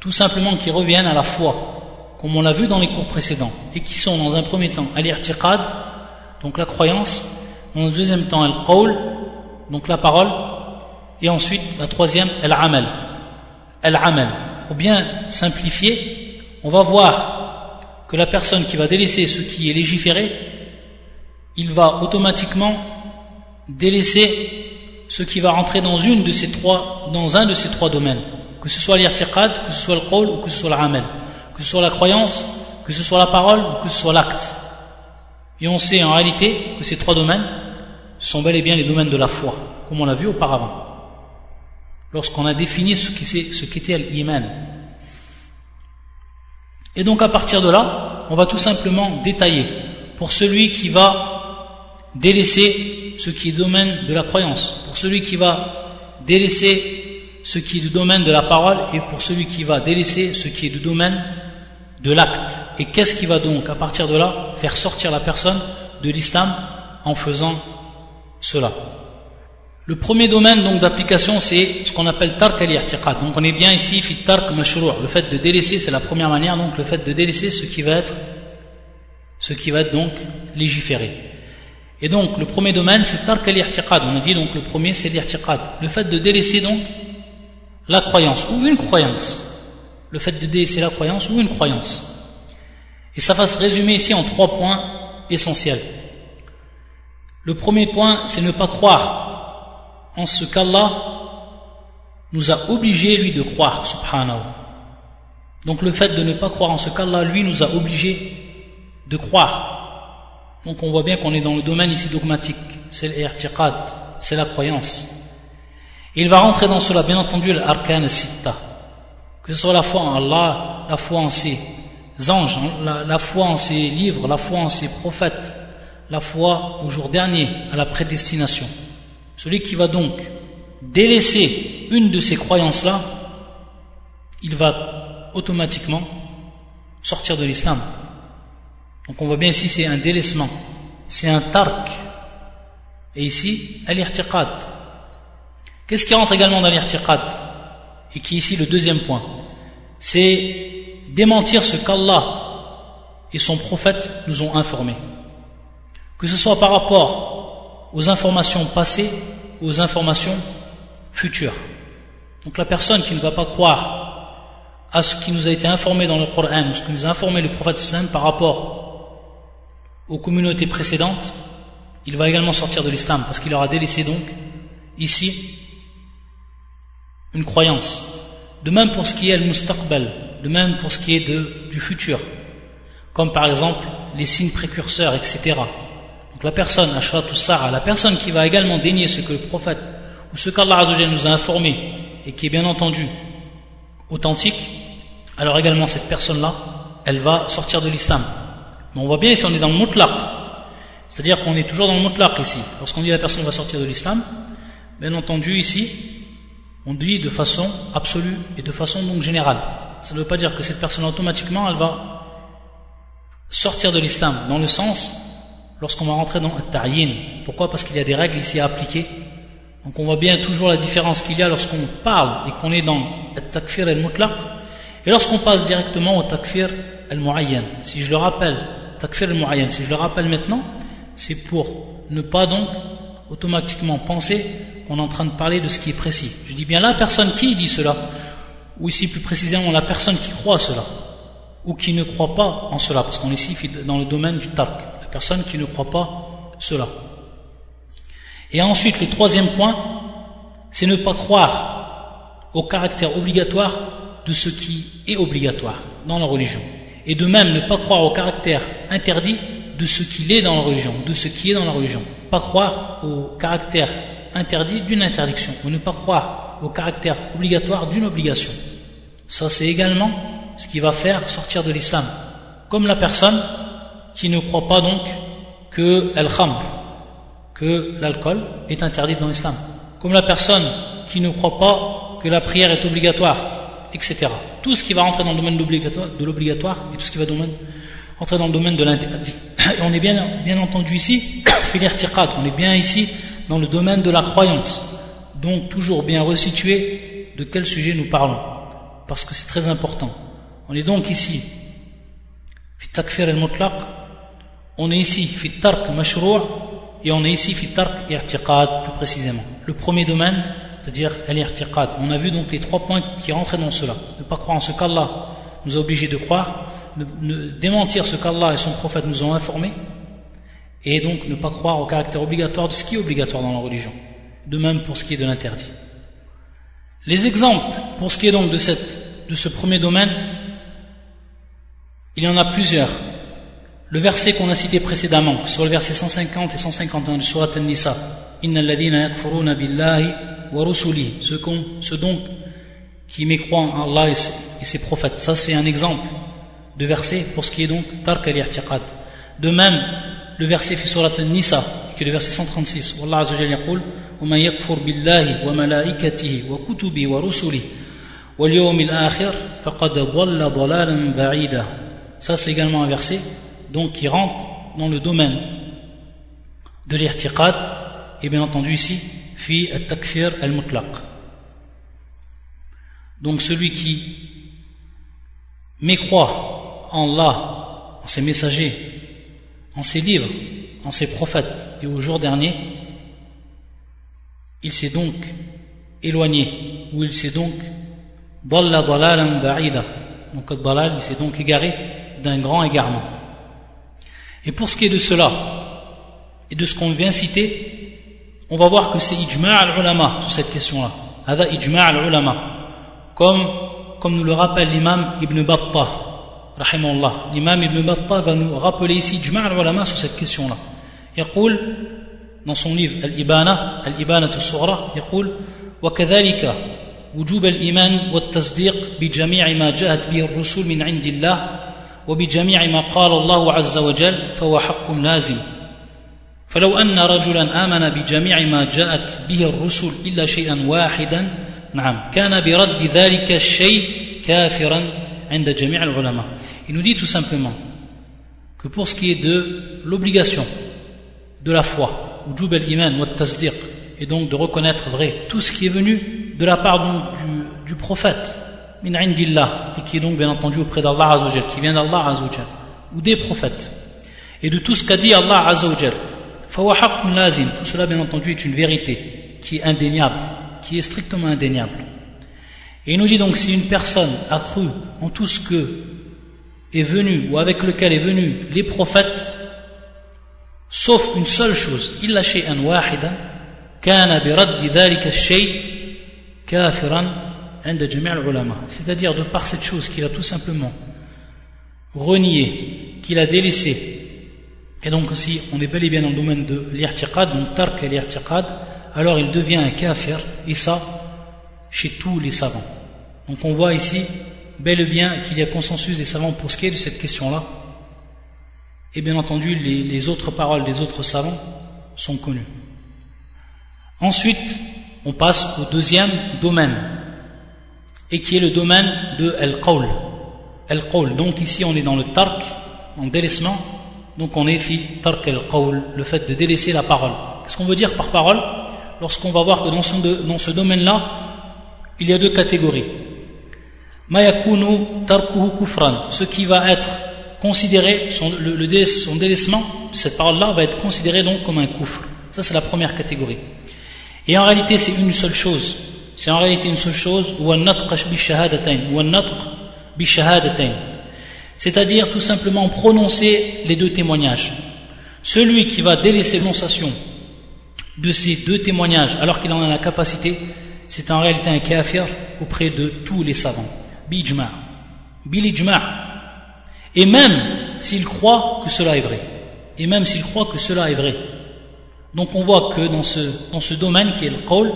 tout simplement qui reviennent à la foi, comme on l'a vu dans les cours précédents, et qui sont dans un premier temps al-i'tiqad, donc la croyance, dans un deuxième temps al-qawl, donc la parole, et ensuite la troisième al-amal. Al-amal. Pour bien simplifier, on va voir que la personne qui va délaisser ce qui est légiféré, il va automatiquement délaisser ce qui va rentrer dans, un de ces trois domaines, que ce soit l'irtiqad, que ce soit le qawl ou que ce soit l'amal, que ce soit la croyance, que ce soit la parole ou que ce soit l'acte. Et on sait en réalité que ces trois domaines sont bel et bien les domaines de la foi, comme on l'a vu auparavant, lorsqu'on a défini ce qu'était l'iman. Et donc à partir de là, on va tout simplement détailler pour celui qui va délaisser ce qui est domaine de la croyance, pour celui qui va délaisser ce qui est du domaine de la parole et pour celui qui va délaisser ce qui est du domaine de l'acte. Et qu'est-ce qui va donc, à partir de là, faire sortir la personne de l'islam en faisant cela Le premier domaine donc d'application, c'est ce qu'on appelle tark al Donc on est bien ici, fit tark Le fait de délaisser, c'est la première manière, donc le fait de délaisser ce qui va être ce qui va être donc légiféré. Et donc, le premier domaine, c'est tark al On a dit donc le premier, c'est l'irtiqad. Le fait de délaisser donc la croyance ou une croyance. Le fait de délaisser la croyance ou une croyance. Et ça va se résumer ici en trois points essentiels. Le premier point, c'est ne pas croire en ce qu'Allah nous a obligé, lui, de croire, subhanahu. Donc le fait de ne pas croire en ce qu'Allah, lui, nous a obligé de croire. Donc on voit bien qu'on est dans le domaine ici dogmatique. C'est l'irtiqad, c'est la croyance. Et il va rentrer dans cela, bien entendu, l'arkan sitta. Que ce soit la foi en Allah, la foi en ses anges, la, la foi en ses livres, la foi en ses prophètes, la foi au jour dernier, à la prédestination. Celui qui va donc délaisser une de ces croyances-là, il va automatiquement sortir de l'islam. Donc on voit bien ici, c'est un délaissement, c'est un tark. Et ici, al-irtiqad. Qu'est-ce qui rentre également dans l'irtiqad Et qui est ici le deuxième point? C'est démentir ce qu'Allah et son prophète nous ont informé que ce soit par rapport aux informations passées ou aux informations futures. Donc la personne qui ne va pas croire à ce qui nous a été informé dans le Coran, ou ce que nous a informé le prophète par rapport aux communautés précédentes, il va également sortir de l'islam parce qu'il aura délaissé donc ici une croyance. De même pour ce qui est le mustaqbal, de même pour ce qui est du futur, comme par exemple les signes précurseurs, etc la personne, la personne qui va également dénier ce que le prophète ou ce qu'Allah nous a informé et qui est bien entendu authentique, alors également cette personne-là, elle va sortir de l'islam. Mais on voit bien ici, on est dans le mutlaq. C'est-à-dire qu'on est toujours dans le mutlaq ici. Lorsqu'on dit la personne va sortir de l'islam, bien entendu ici, on dit de façon absolue et de façon donc générale. Ça ne veut pas dire que cette personne automatiquement, elle va sortir de l'islam, dans le sens lorsqu'on va rentrer dans un ta'yin. Pourquoi? Parce qu'il y a des règles ici à appliquer. Donc on voit bien toujours la différence qu'il y a lorsqu'on parle et qu'on est dans le takfir al-mutlaq et lorsqu'on passe directement au takfir al-mu'ayyan. Si je le rappelle, takfir al-mu'ayyan, si je le rappelle maintenant, c'est pour ne pas donc automatiquement penser qu'on est en train de parler de ce qui est précis. Je dis bien la personne qui dit cela, ou ici plus précisément la personne qui croit cela, ou qui ne croit pas en cela, parce qu'on est ici dans le domaine du tark personne qui ne croit pas cela. Et ensuite, le troisième point, c'est ne pas croire au caractère obligatoire de ce qui est obligatoire dans la religion. Et de même, ne pas croire au caractère interdit de ce qu'il est dans la religion, de ce qui est dans la religion. Pas croire au caractère interdit d'une interdiction, ou ne pas croire au caractère obligatoire d'une obligation. Ça, c'est également ce qui va faire sortir de l'islam. Comme la personne qui ne croit pas donc que al-khamr, que l'alcool est interdit dans l'islam. Comme la personne qui ne croit pas que la prière est obligatoire, etc. Tout ce qui va rentrer dans le domaine de l'obligatoire et tout ce qui va rentrer dans le domaine de l'interdit. Et on est bien, bien entendu ici, on est bien ici dans le domaine de la croyance. Donc toujours bien resituer de quel sujet nous parlons. Parce que c'est très important. On est donc ici, on est ici fit tark et on est ici fit tark i'tiqad plus précisément. Le premier domaine, c'est-à-dire l'irtiqad. On a vu donc les trois points qui rentraient dans cela. Ne pas croire en ce qu'Allah nous a obligés de croire, ne, démentir ce qu'Allah et son prophète nous ont informé, et donc ne pas croire au caractère obligatoire de ce qui est obligatoire dans la religion. De même pour ce qui est de l'interdit. Les exemples pour ce qui est donc de, de ce premier domaine, il y en a plusieurs. Le verset qu'on a cité précédemment, sur le verset 150 et 151 du Surat An-Nisa, Inna alladhina yakfuruna billahi wa rusuli, ceux donc qui mécroient en Allah et ses prophètes. Ça, c'est un exemple de verset pour ce qui est donc Tark al-i'tiqad. De même, le verset fi Surat An-Nisa, qui est le verset 136, Allah Azza wa Jalla yaqul, ومن يكفر بالله وملائكته وكتبه ورسله واليوم الآخر فقد ضل ضلالا بعيدا ça c'est également un verset donc qui rentre dans le domaine de l'irtiqad et bien entendu ici fi al-takfir al-mutlaq donc celui qui mécroit en Allah en ses messagers en ses livres, en ses prophètes et au jour dernier, il s'est donc éloigné, ou il s'est donc donc il s'est donc égaré d'un grand égarement. Et pour ce qui est de cela, et de ce qu'on vient citer, on va voir que c'est ijma' al-ulama sur cette question-là. Hada ijma' al-ulama. Comme, comme nous le rappelle l'imam Ibn Battah, rahimahullah. L'imam Ibn Battah va nous rappeler ici ijma' al-ulama sur cette question-là. يقول dans son livre Al-Ibana, Al-Ibana al-Sughra, يقول وكذلك وجوب الإيمان والتصديق بجميع ما جاءت به الرسل من عند الله وبجميع ما قال الله عز وجل فهو حق لازم. فلو أن رجلا آمن بجميع ما جاءت به الرسل إلا شيئا واحدا نعم كان برد ذلك الشيء كافرا عند جميع العلماء. Il nous dit tout simplement que pour ce qui est de l'obligation de la foi, وجوب الإيمان والتصديق et donc de reconnaître vrai tout ce qui est venu de la part donc, du, du prophète min indillah et qui est donc bien entendu auprès d'Allah Azzawajal qui vient d'Allah Azzawajal ou des prophètes. Et de tout ce qu'a dit Allah Azzawajal lazim tout cela bien entendu est une vérité qui est indéniable qui est strictement indéniable. Et il nous dit donc si une personne a cru en tout ce que est venu ou avec lequel est venu les prophètes sauf une seule chose illa shay'an wahidan c'est-à-dire de par cette chose qu'il a tout simplement renié, qu'il a délaissé. Et donc si on est bel et bien dans le domaine de l'irtiqad, donc tark et l'irtiqad, alors il devient un kafir, et ça chez tous les savants. Donc on voit ici bel et bien qu'il y a consensus des savants pour ce qui est de cette question-là. Et bien entendu, les autres paroles des autres savants sont connues. Ensuite, on passe au deuxième domaine, et qui est le domaine de Al-Qawl. Al-Qawl, donc ici on est dans le tark, en délaissement, donc on est fi tark al-Qawl, le fait de délaisser la parole. Qu'est-ce qu'on veut dire par parole? Lorsqu'on va voir que dans, dans ce domaine-là, il y a deux catégories. Mayakunu tarkuhu kufran, ce qui va être considéré, son, le, son délaissement cette parole-là va être considéré donc comme un kufr. Ça c'est la première catégorie. Et en réalité, c'est une seule chose. C'est en réalité une seule chose. C'est-à-dire tout simplement prononcer les deux témoignages. Celui qui va délaisser l'énonciation de ces deux témoignages alors qu'il en a la capacité, c'est en réalité un kafir auprès de tous les savants. Bijma. Bilijma. Et même s'il croit que cela est vrai. Et même s'il croit que cela est vrai. Donc on voit que dans ce, domaine qui est le qawl,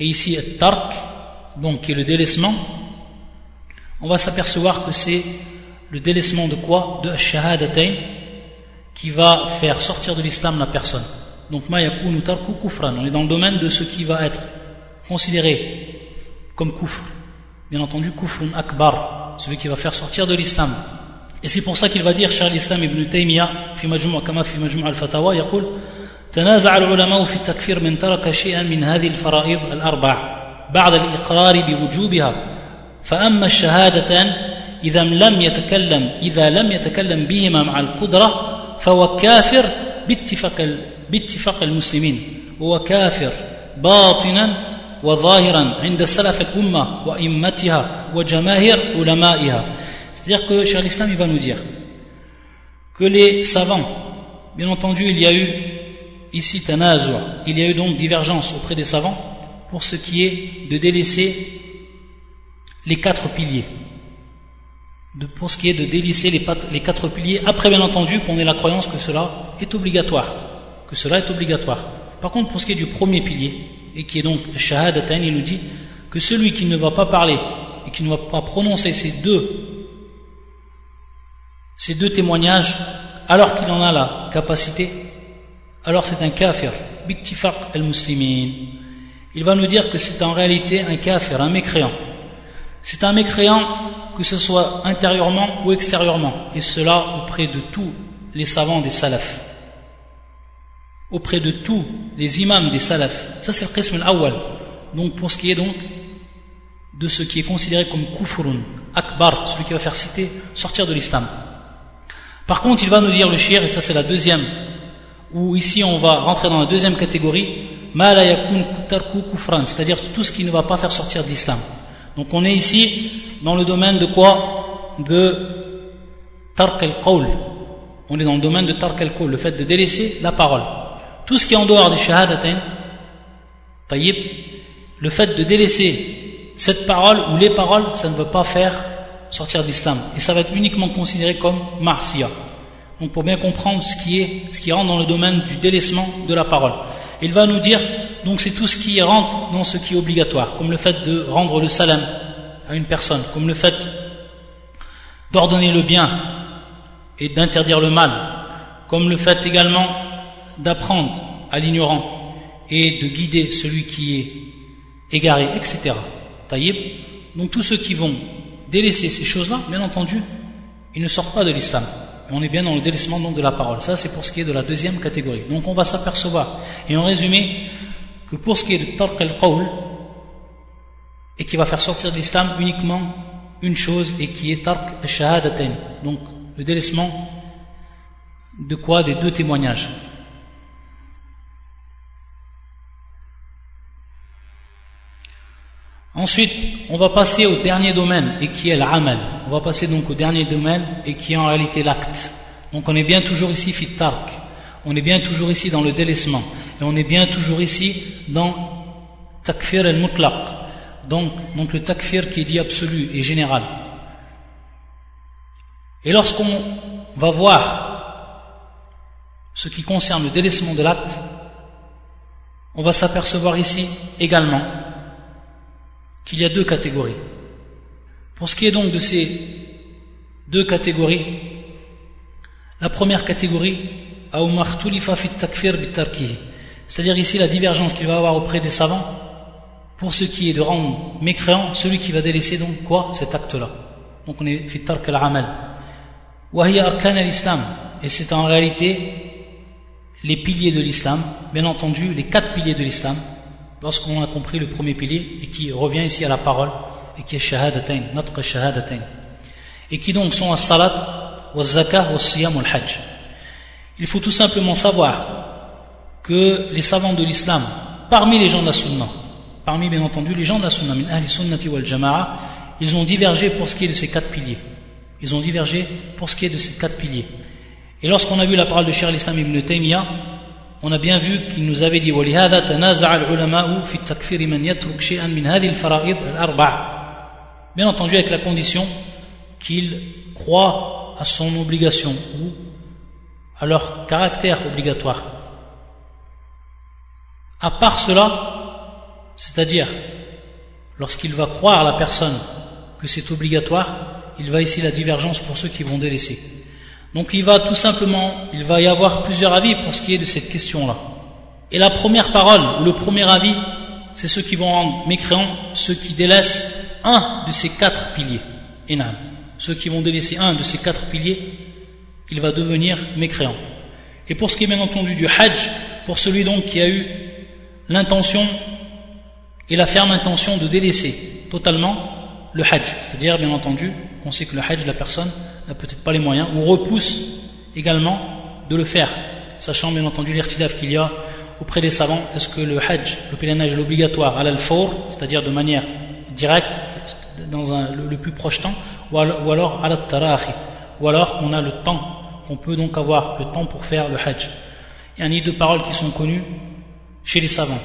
et ici tark, donc qui est le délaissement, on va s'apercevoir que c'est le délaissement de quoi? De shahadatain qui va faire sortir de l'islam la personne. Donc ma yakunu tarku kufran, on est dans le domaine de ce qui va être considéré comme kufr. Bien entendu, kufrun akbar, celui qui va faire sortir de l'islam. Et c'est pour ça qu'il va dire, Charles Islam ibn Taymiyyah, fi majmu' kama fi majmu' al-fatawa, yaqul, تنازع العلماء في التكفير من ترك شيئا من هذه الفرائض الأربع بعد الإقرار بوجوبها. فأما الشهادتان إذا لم يتكلم إذا لم يتكلم بهما مع القدرة فهو كافر باتفاق باتفاق المسلمين. هو كافر باطنا وظاهرا عند سلف الأمة وإمتها وجماهير علمائها. C'est-à-dire que Cheikh l'Islam il va nous dire que les savants, bien entendu il y a eu ici tanazur. Il y a eu donc divergence auprès des savants pour ce qui est de délaisser les quatre piliers. Pour ce qui est de délaisser les, les quatre piliers, après bien entendu qu'on ait la croyance que cela est obligatoire. Que cela est obligatoire. Par contre, pour ce qui est du premier pilier, et qui est donc shahadatan, il nous dit que celui qui ne va pas parler et qui ne va pas prononcer ces deux, ces deux témoignages, alors qu'il en a la capacité, alors c'est un kafir, bittifaq al-muslimin. Il va nous dire que c'est en réalité un kafir, un mécréant. C'est un mécréant que ce soit intérieurement ou extérieurement, et cela auprès de tous les savants des salafs, auprès de tous les imams des salafs. Ça c'est le qism al-awwal. Donc pour ce qui est donc de ce qui est considéré comme kufrun, akbar, celui qui va faire citer, sortir de l'islam. Par contre, il va nous dire le shir, et ça c'est la deuxième, où ici on va rentrer dans la deuxième catégorie, c'est-à-dire tout ce qui ne va pas faire sortir de l'islam. Donc on est ici dans le domaine de quoi? De tark al-qawl. On est dans le domaine de tark al-qawl, le fait de délaisser la parole. Tout ce qui est en dehors des shahadatain, taïb, le fait de délaisser cette parole ou les paroles, ça ne veut pas faire sortir de l'islam. Et ça va être uniquement considéré comme marsia. Donc pour bien comprendre ce qui est, ce qui rentre dans le domaine du délaissement de la parole. Il va nous dire, donc c'est tout ce qui rentre dans ce qui est obligatoire, comme le fait de rendre le salam à une personne, comme le fait d'ordonner le bien et d'interdire le mal, comme le fait également d'apprendre à l'ignorant et de guider celui qui est égaré, etc. Taïb. Donc tous ceux qui vont délaisser ces choses-là, bien entendu, ils ne sortent pas de l'islam. On est bien dans le délaissement donc de la parole. Ça, c'est pour ce qui est de la deuxième catégorie. Donc on va s'apercevoir, et en résumé, que pour ce qui est de tarq al-qawl, et qui va faire sortir de l'islam uniquement une chose, et qui est tarq al-shahadatain. Donc le délaissement de quoi? Des deux témoignages. Ensuite, on va passer au dernier domaine et qui est l'amal. On va passer donc au dernier domaine et qui est en réalité l'acte. Donc on est bien toujours ici fit tark. On est bien toujours ici dans le délaissement. Et on est bien toujours ici dans takfir al-mutlaq. Donc, donc le takfir qui est dit absolu et général. Et lorsqu'on va voir ce qui concerne le délaissement de l'acte, on va s'apercevoir ici également qu'il y a deux catégories. Pour ce qui est donc de ces deux catégories, la première catégorie, c'est-à-dire ici la divergence qu'il va avoir auprès des savants, pour ce qui est de rendre mécréant celui qui va délaisser donc quoi? Cet acte-là. Donc on est fit al-amal. arkan al-islam. Et c'est en réalité les piliers de l'islam, bien entendu les quatre piliers de l'islam, lorsqu'on a compris le premier pilier et qui revient ici à la parole et qui est shahadatain, notre shahadatain et qui donc sont as-salat, was-zakah, was-siyam, wal-hajj. Il faut tout simplement savoir que les savants de l'islam, parmi les gens de la sunna, parmi bien entendu les gens de la sunna, min ahli ils ont divergé pour ce qui est de ces quatre piliers. Ils ont divergé pour ce qui est de ces quatre piliers. Et lorsqu'on a vu la parole de Cheikh al-Islam ibn Taymiyyah, on a bien vu qu'il nous avait dit ولهذا تنازع العلماء في التكفير من يترك شيئا من هذه الفرائض الأربع bien entendu avec la condition qu'il croit à son obligation ou à leur caractère obligatoire à part cela c'est-à-dire lorsqu'il va croire la personne que c'est obligatoire il va ici la divergence pour ceux qui vont délaisser donc il va tout simplement, il va y avoir plusieurs avis pour ce qui est de cette question-là. Et la première parole, ou le premier avis, c'est ceux qui vont rendre mécréants, ceux qui délaissent un de ces quatre piliers. Enam. Ceux qui vont délaisser un de ces quatre piliers, il va devenir mécréant. Et pour ce qui est bien entendu du hajj, pour celui donc qui a eu l'intention et la ferme intention de délaisser totalement le hajj, c'est-à-dire bien entendu, on sait que le hajj, la personne n'a peut-être pas les moyens, ou repousse également de le faire, sachant bien entendu l'irtilaf qu'il y a auprès des savants, est-ce que le hajj, le pèlerinage est obligatoire à l'al-fawr, c'est-à-dire de manière directe, dans un, le, plus proche temps, ou alors à la tarahi, ou alors on a le temps, on peut donc avoir le temps pour faire le hajj. Il y a ni deux paroles qui sont connues chez les savants.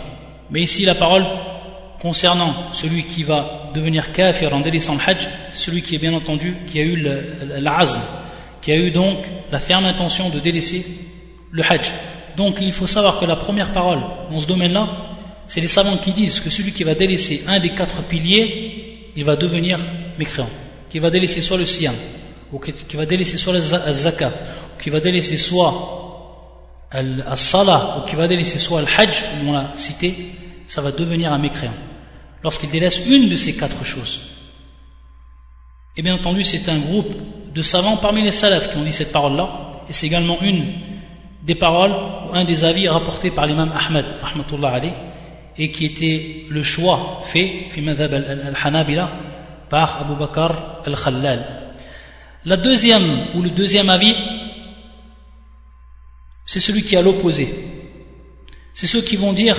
Mais ici, la parole concernant celui qui va devenir kafir en délaissant le hajj, c'est celui qui est bien entendu, qui a eu l'azm, qui a eu donc la ferme intention de délaisser le hajj. Donc il faut savoir que la première parole dans ce domaine-là, c'est les savants qui disent que celui qui va délaisser un des quatre piliers, il va devenir mécréant. Qui va délaisser soit le siyam, ou qui va délaisser soit le zakat, ou qui va délaisser soit le salah, ou qui va délaisser soit le hajj, comme on l'a cité, ça va devenir un mécréant lorsqu'il délaisse une de ces quatre choses. Et bien entendu, c'est un groupe de savants parmi les salafs qui ont dit cette parole-là, et c'est également une des paroles ou un des avis rapportés par l'imam Ahmed, et qui était le choix fait, al-Hanabila, par Abu Bakr al-Khallal. La deuxième, ou le deuxième avis, c'est celui qui a l'opposé. C'est ceux qui vont dire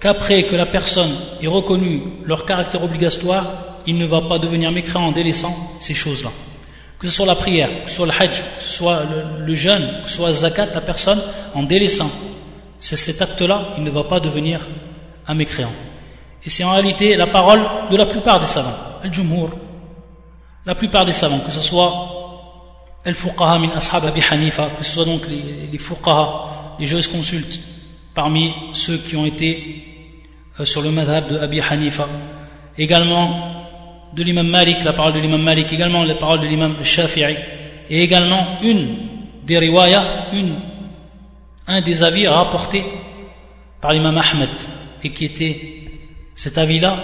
qu'après que la personne ait reconnu leur caractère obligatoire, il ne va pas devenir mécréant en délaissant ces choses-là. Que ce soit la prière, que ce soit le hajj, que ce soit le, jeûne, que ce soit zakat, la personne, en délaissant cet acte-là, il ne va pas devenir un mécréant. Et c'est en réalité la parole de la plupart des savants, al-jumhur, la plupart des savants, que ce soit al-fuqaha min ashab Abi Hanifa, que ce soit donc les, les les jurisconsultes, parmi ceux qui ont été sur le madhab de Abi Hanifa, également de l'imam Malik, la parole de l'imam Malik, également la parole de l'imam Shafi'i, et également une des riwayas, un des avis rapportés par l'imam Ahmed, et qui était cet avis-là,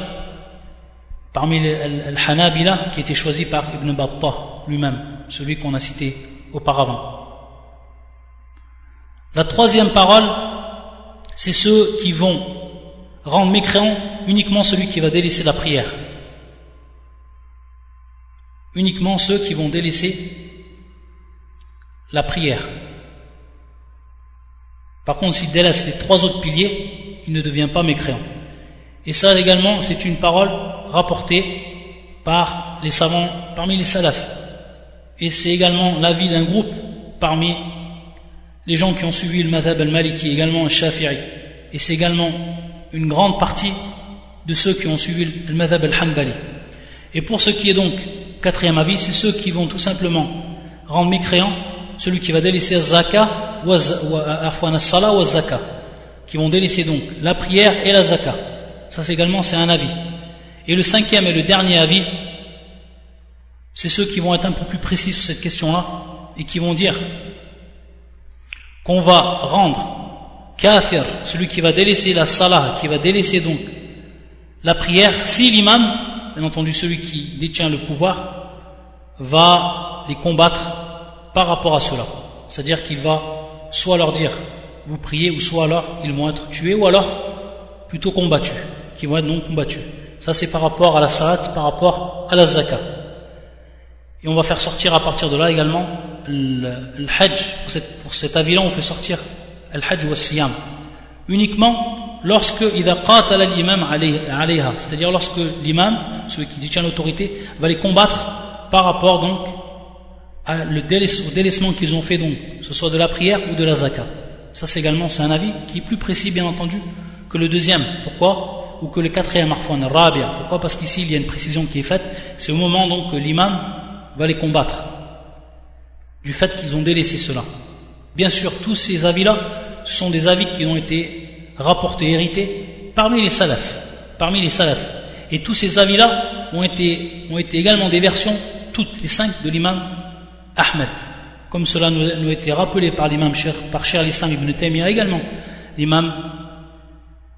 parmi les Hanabila, qui était choisi par Ibn Battah lui-même, celui qu'on a cité auparavant. La troisième parole, c'est ceux qui vont rendre mécréant uniquement celui qui va délaisser la prière. Uniquement ceux qui vont délaisser la prière. Par contre, s'il délaisse les trois autres piliers, il ne devient pas mécréant. Et ça également, c'est une parole rapportée par les savants, parmi les salafs. Et c'est également l'avis d'un groupe parmi les gens qui ont suivi le madhab al-maliki, également le shafi'i. Et c'est également une grande partie de ceux qui ont suivi le madhab al-hanbali. Et pour ce qui est donc quatrième avis, c'est ceux qui vont tout simplement rendre mécréant celui qui va délaisser zaka ou salah ou zaka, qui vont délaisser donc la prière et la zaka. Ça, c'est également, c'est un avis. Et le cinquième et le dernier avis, c'est ceux qui vont être un peu plus précis sur cette question-là et qui vont dire qu'on va rendre kafir, celui qui va délaisser la salah, qui va délaisser donc la prière, si l'imam, bien entendu celui qui détient le pouvoir, va les combattre par rapport à cela. C'est-à-dire qu'il va soit leur dire vous priez, ou soit alors ils vont être tués, ou alors plutôt combattus qui vont être non combattus. Ça, c'est par rapport à la salat, par rapport à la zakat. Et on va faire sortir à partir de là également le, hajj. Pour, cet avis-là, on fait sortir le hajj ou le siyam. Uniquement lorsque c'est-à-dire lorsque l'imam, celui qui détient l'autorité, va les combattre par rapport donc au délaissement qu'ils ont fait donc, ce soit de la prière ou de la zakat. Ça, c'est également c'est un avis qui est plus précis, bien entendu, que le deuxième. Pourquoi? Ou que le quatrième arfouan, rabia. Pourquoi? Parce qu'ici il y a une précision qui est faite. C'est au moment donc que l'imam va les combattre. Du fait qu'ils ont délaissé cela. Bien sûr, tous ces avis-là, ce sont des avis qui ont été rapportés, hérités parmi les salafs. Parmi les. Et tous ces avis-là ont été, ont été également des versions, toutes les cinq de l'imam Ahmed. Comme cela nous, a été rappelé par l'imam par Cher l'Islam ibn Taymiyyah également. L'imam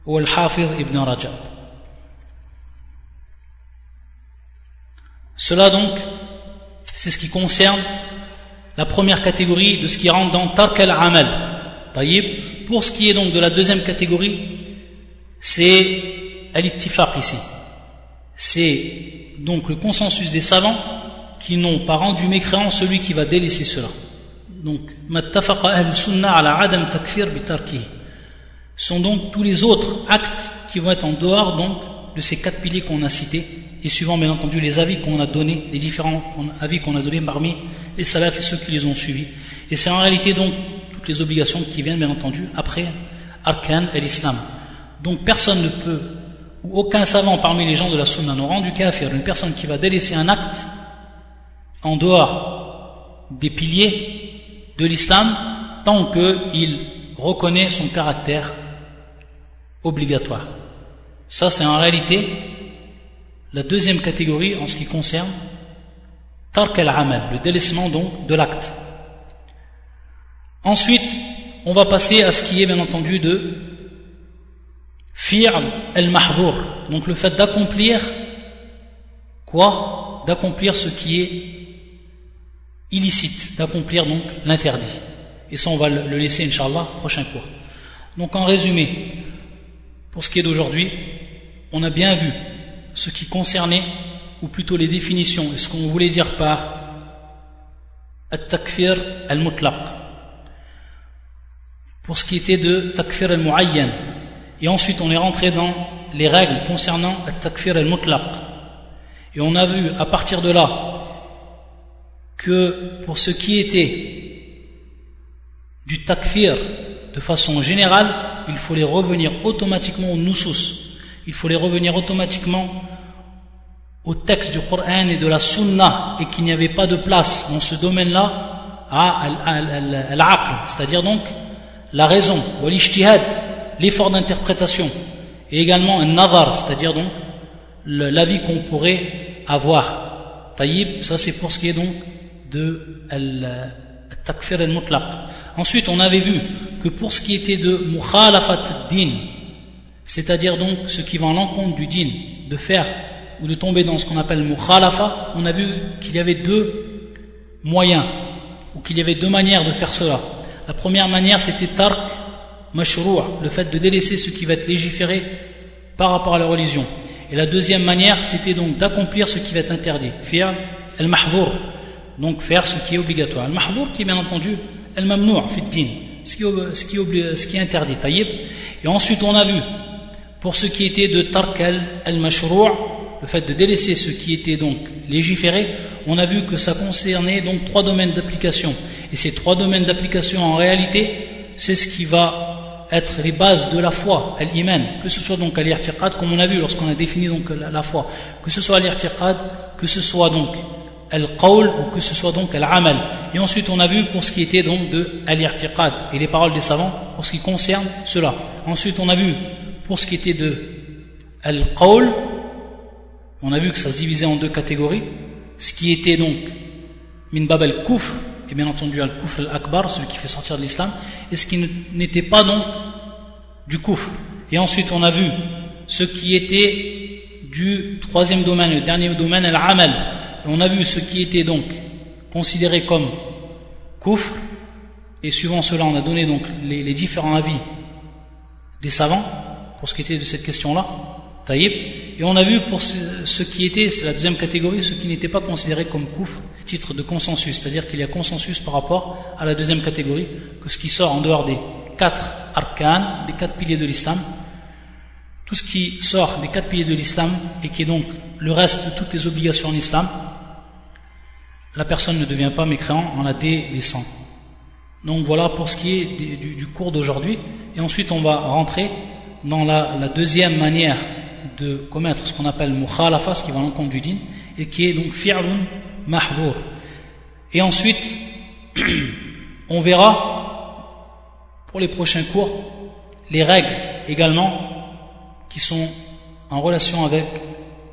ou Al-Hafir ibn Rajab. Cela donc, c'est ce qui concerne la première catégorie de ce qui rentre dans Tark al-Amal. Pour ce qui est donc de la deuxième catégorie, c'est al-ittifaq ici. C'est donc le consensus des savants qui n'ont pas rendu mécréant celui qui va délaisser cela. Donc, sont donc tous les autres actes qui vont être en dehors donc de ces quatre piliers qu'on a cités et suivant bien entendu les avis qu'on a donnés, les différents avis qu'on a donnés parmi les salafs et ceux qui les ont suivis. Et c'est en réalité donc toutes les obligations qui viennent bien entendu après Arkan et l'Islam. Donc personne ne peut, ou aucun savant parmi les gens de la Sunna n'aura rendu kafir une personne qui va délaisser un acte en dehors des piliers de l'islam tant qu'il reconnaît son caractère obligatoire. Ça, c'est en réalité la deuxième catégorie en ce qui concerne Tark al-Amal, le délaissement donc de l'acte. Ensuite, on va passer à ce qui est bien entendu de Fi'l al-Mahdour, donc le fait d'accomplir quoi? D'accomplir ce qui est illicite, d'accomplir donc l'interdit. Et ça, on va le laisser, Inch'Allah, prochain cours. Donc en résumé, pour ce qui est d'aujourd'hui, on a bien vu ce qui concernait, ou plutôt les définitions, et ce qu'on voulait dire par al-takfir al-mutlaq. Pour ce qui était de takfir al-mu'ayyan. Et ensuite, on est rentré dans les règles concernant takfir al-mutlaq. Et on a vu à partir de là que pour ce qui était du takfir de façon générale, il fallait revenir automatiquement au nusus. Il fallait revenir automatiquement au texte du Coran et de la Sunna et qu'il n'y avait pas de place dans ce domaine-là à l'aql, c'est-à-dire donc la raison, l'effort d'interprétation et également un nazar, c'est-à-dire donc l'avis qu'on pourrait avoir. Taïb, ça c'est pour ce qui est donc de al-takfir al-mutlaq. Ensuite, on avait vu que pour ce qui était de mukhalafat din, c'est-à-dire donc ce qui va en l'encontre du din, de faire ou de tomber dans ce qu'on appelle mukhalafa, on a vu qu'il y avait deux moyens, ou qu'il y avait deux manières de faire cela. La première manière, c'était tark mashrou', le fait de délaisser ce qui va être légiféré par rapport à la religion. Et la deuxième manière, c'était donc d'accomplir ce qui va être interdit. Faire al-mahvour, donc faire ce qui est obligatoire. Al-mahvour qui est bien entendu al-mamnou' fi din, ce qui, est interdit. Taïb. Et ensuite, on a vu, pour ce qui était de tark al-mashrou', le fait de délaisser ce qui était donc légiféré, on a vu que ça concernait donc trois domaines d'application. Et ces trois domaines d'application, en réalité, c'est ce qui va être les bases de la foi, l'iman, que ce soit donc à l'irtiqad, comme on a vu lorsqu'on a défini donc la, foi, que ce soit l'irtiqad, que ce soit donc al-qawl ou que ce soit donc al-amal. Et ensuite on a vu pour ce qui était donc de al-irtiqad et les paroles des savants pour ce qui concerne cela. Ensuite on a vu pour ce qui était de al-qawl on a vu que ça se divisait en deux catégories. Ce qui était donc min bab al-kufr, et bien entendu al-kufr al-akbar, celui qui fait sortir de l'islam, et ce qui n'était pas donc du kufr. Et ensuite on a vu ce qui était du troisième domaine, le dernier domaine, al-amal. Et on a vu ce qui était donc considéré comme kufr, et suivant cela on a donné donc les, les différents avis des savants pour ce qui était de cette question-là. Et on a vu pour ce, qui était, c'est la deuxième catégorie, ce qui n'était pas considéré comme kouf, titre de consensus, c'est-à-dire qu'il y a consensus par rapport à la deuxième catégorie, que ce qui sort en dehors des quatre arcanes, des quatre piliers de l'islam, tout ce qui sort des quatre piliers de l'islam et qui est donc le reste de toutes les obligations en islam, la personne ne devient pas mécréant en la délaissant. Donc voilà pour ce qui est du, cours d'aujourd'hui. Et ensuite on va rentrer dans la deuxième manière de commettre ce qu'on appelle mukhalafa, ce qui va en l'encontre du din, et qui est donc fi'lun mahvour. Et ensuite, on verra pour les prochains cours les règles également qui sont en relation avec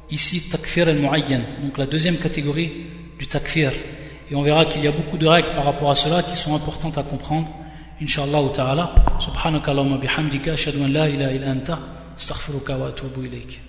ici takfir al-mu'ayyan, donc la deuxième catégorie du takfir. Et on verra qu'il y a beaucoup de règles par rapport à cela qui sont importantes à comprendre. Inch'Allah ta'ala. Subhanaka Allahumma bihamdika la. استغفرك وأتوب إليك.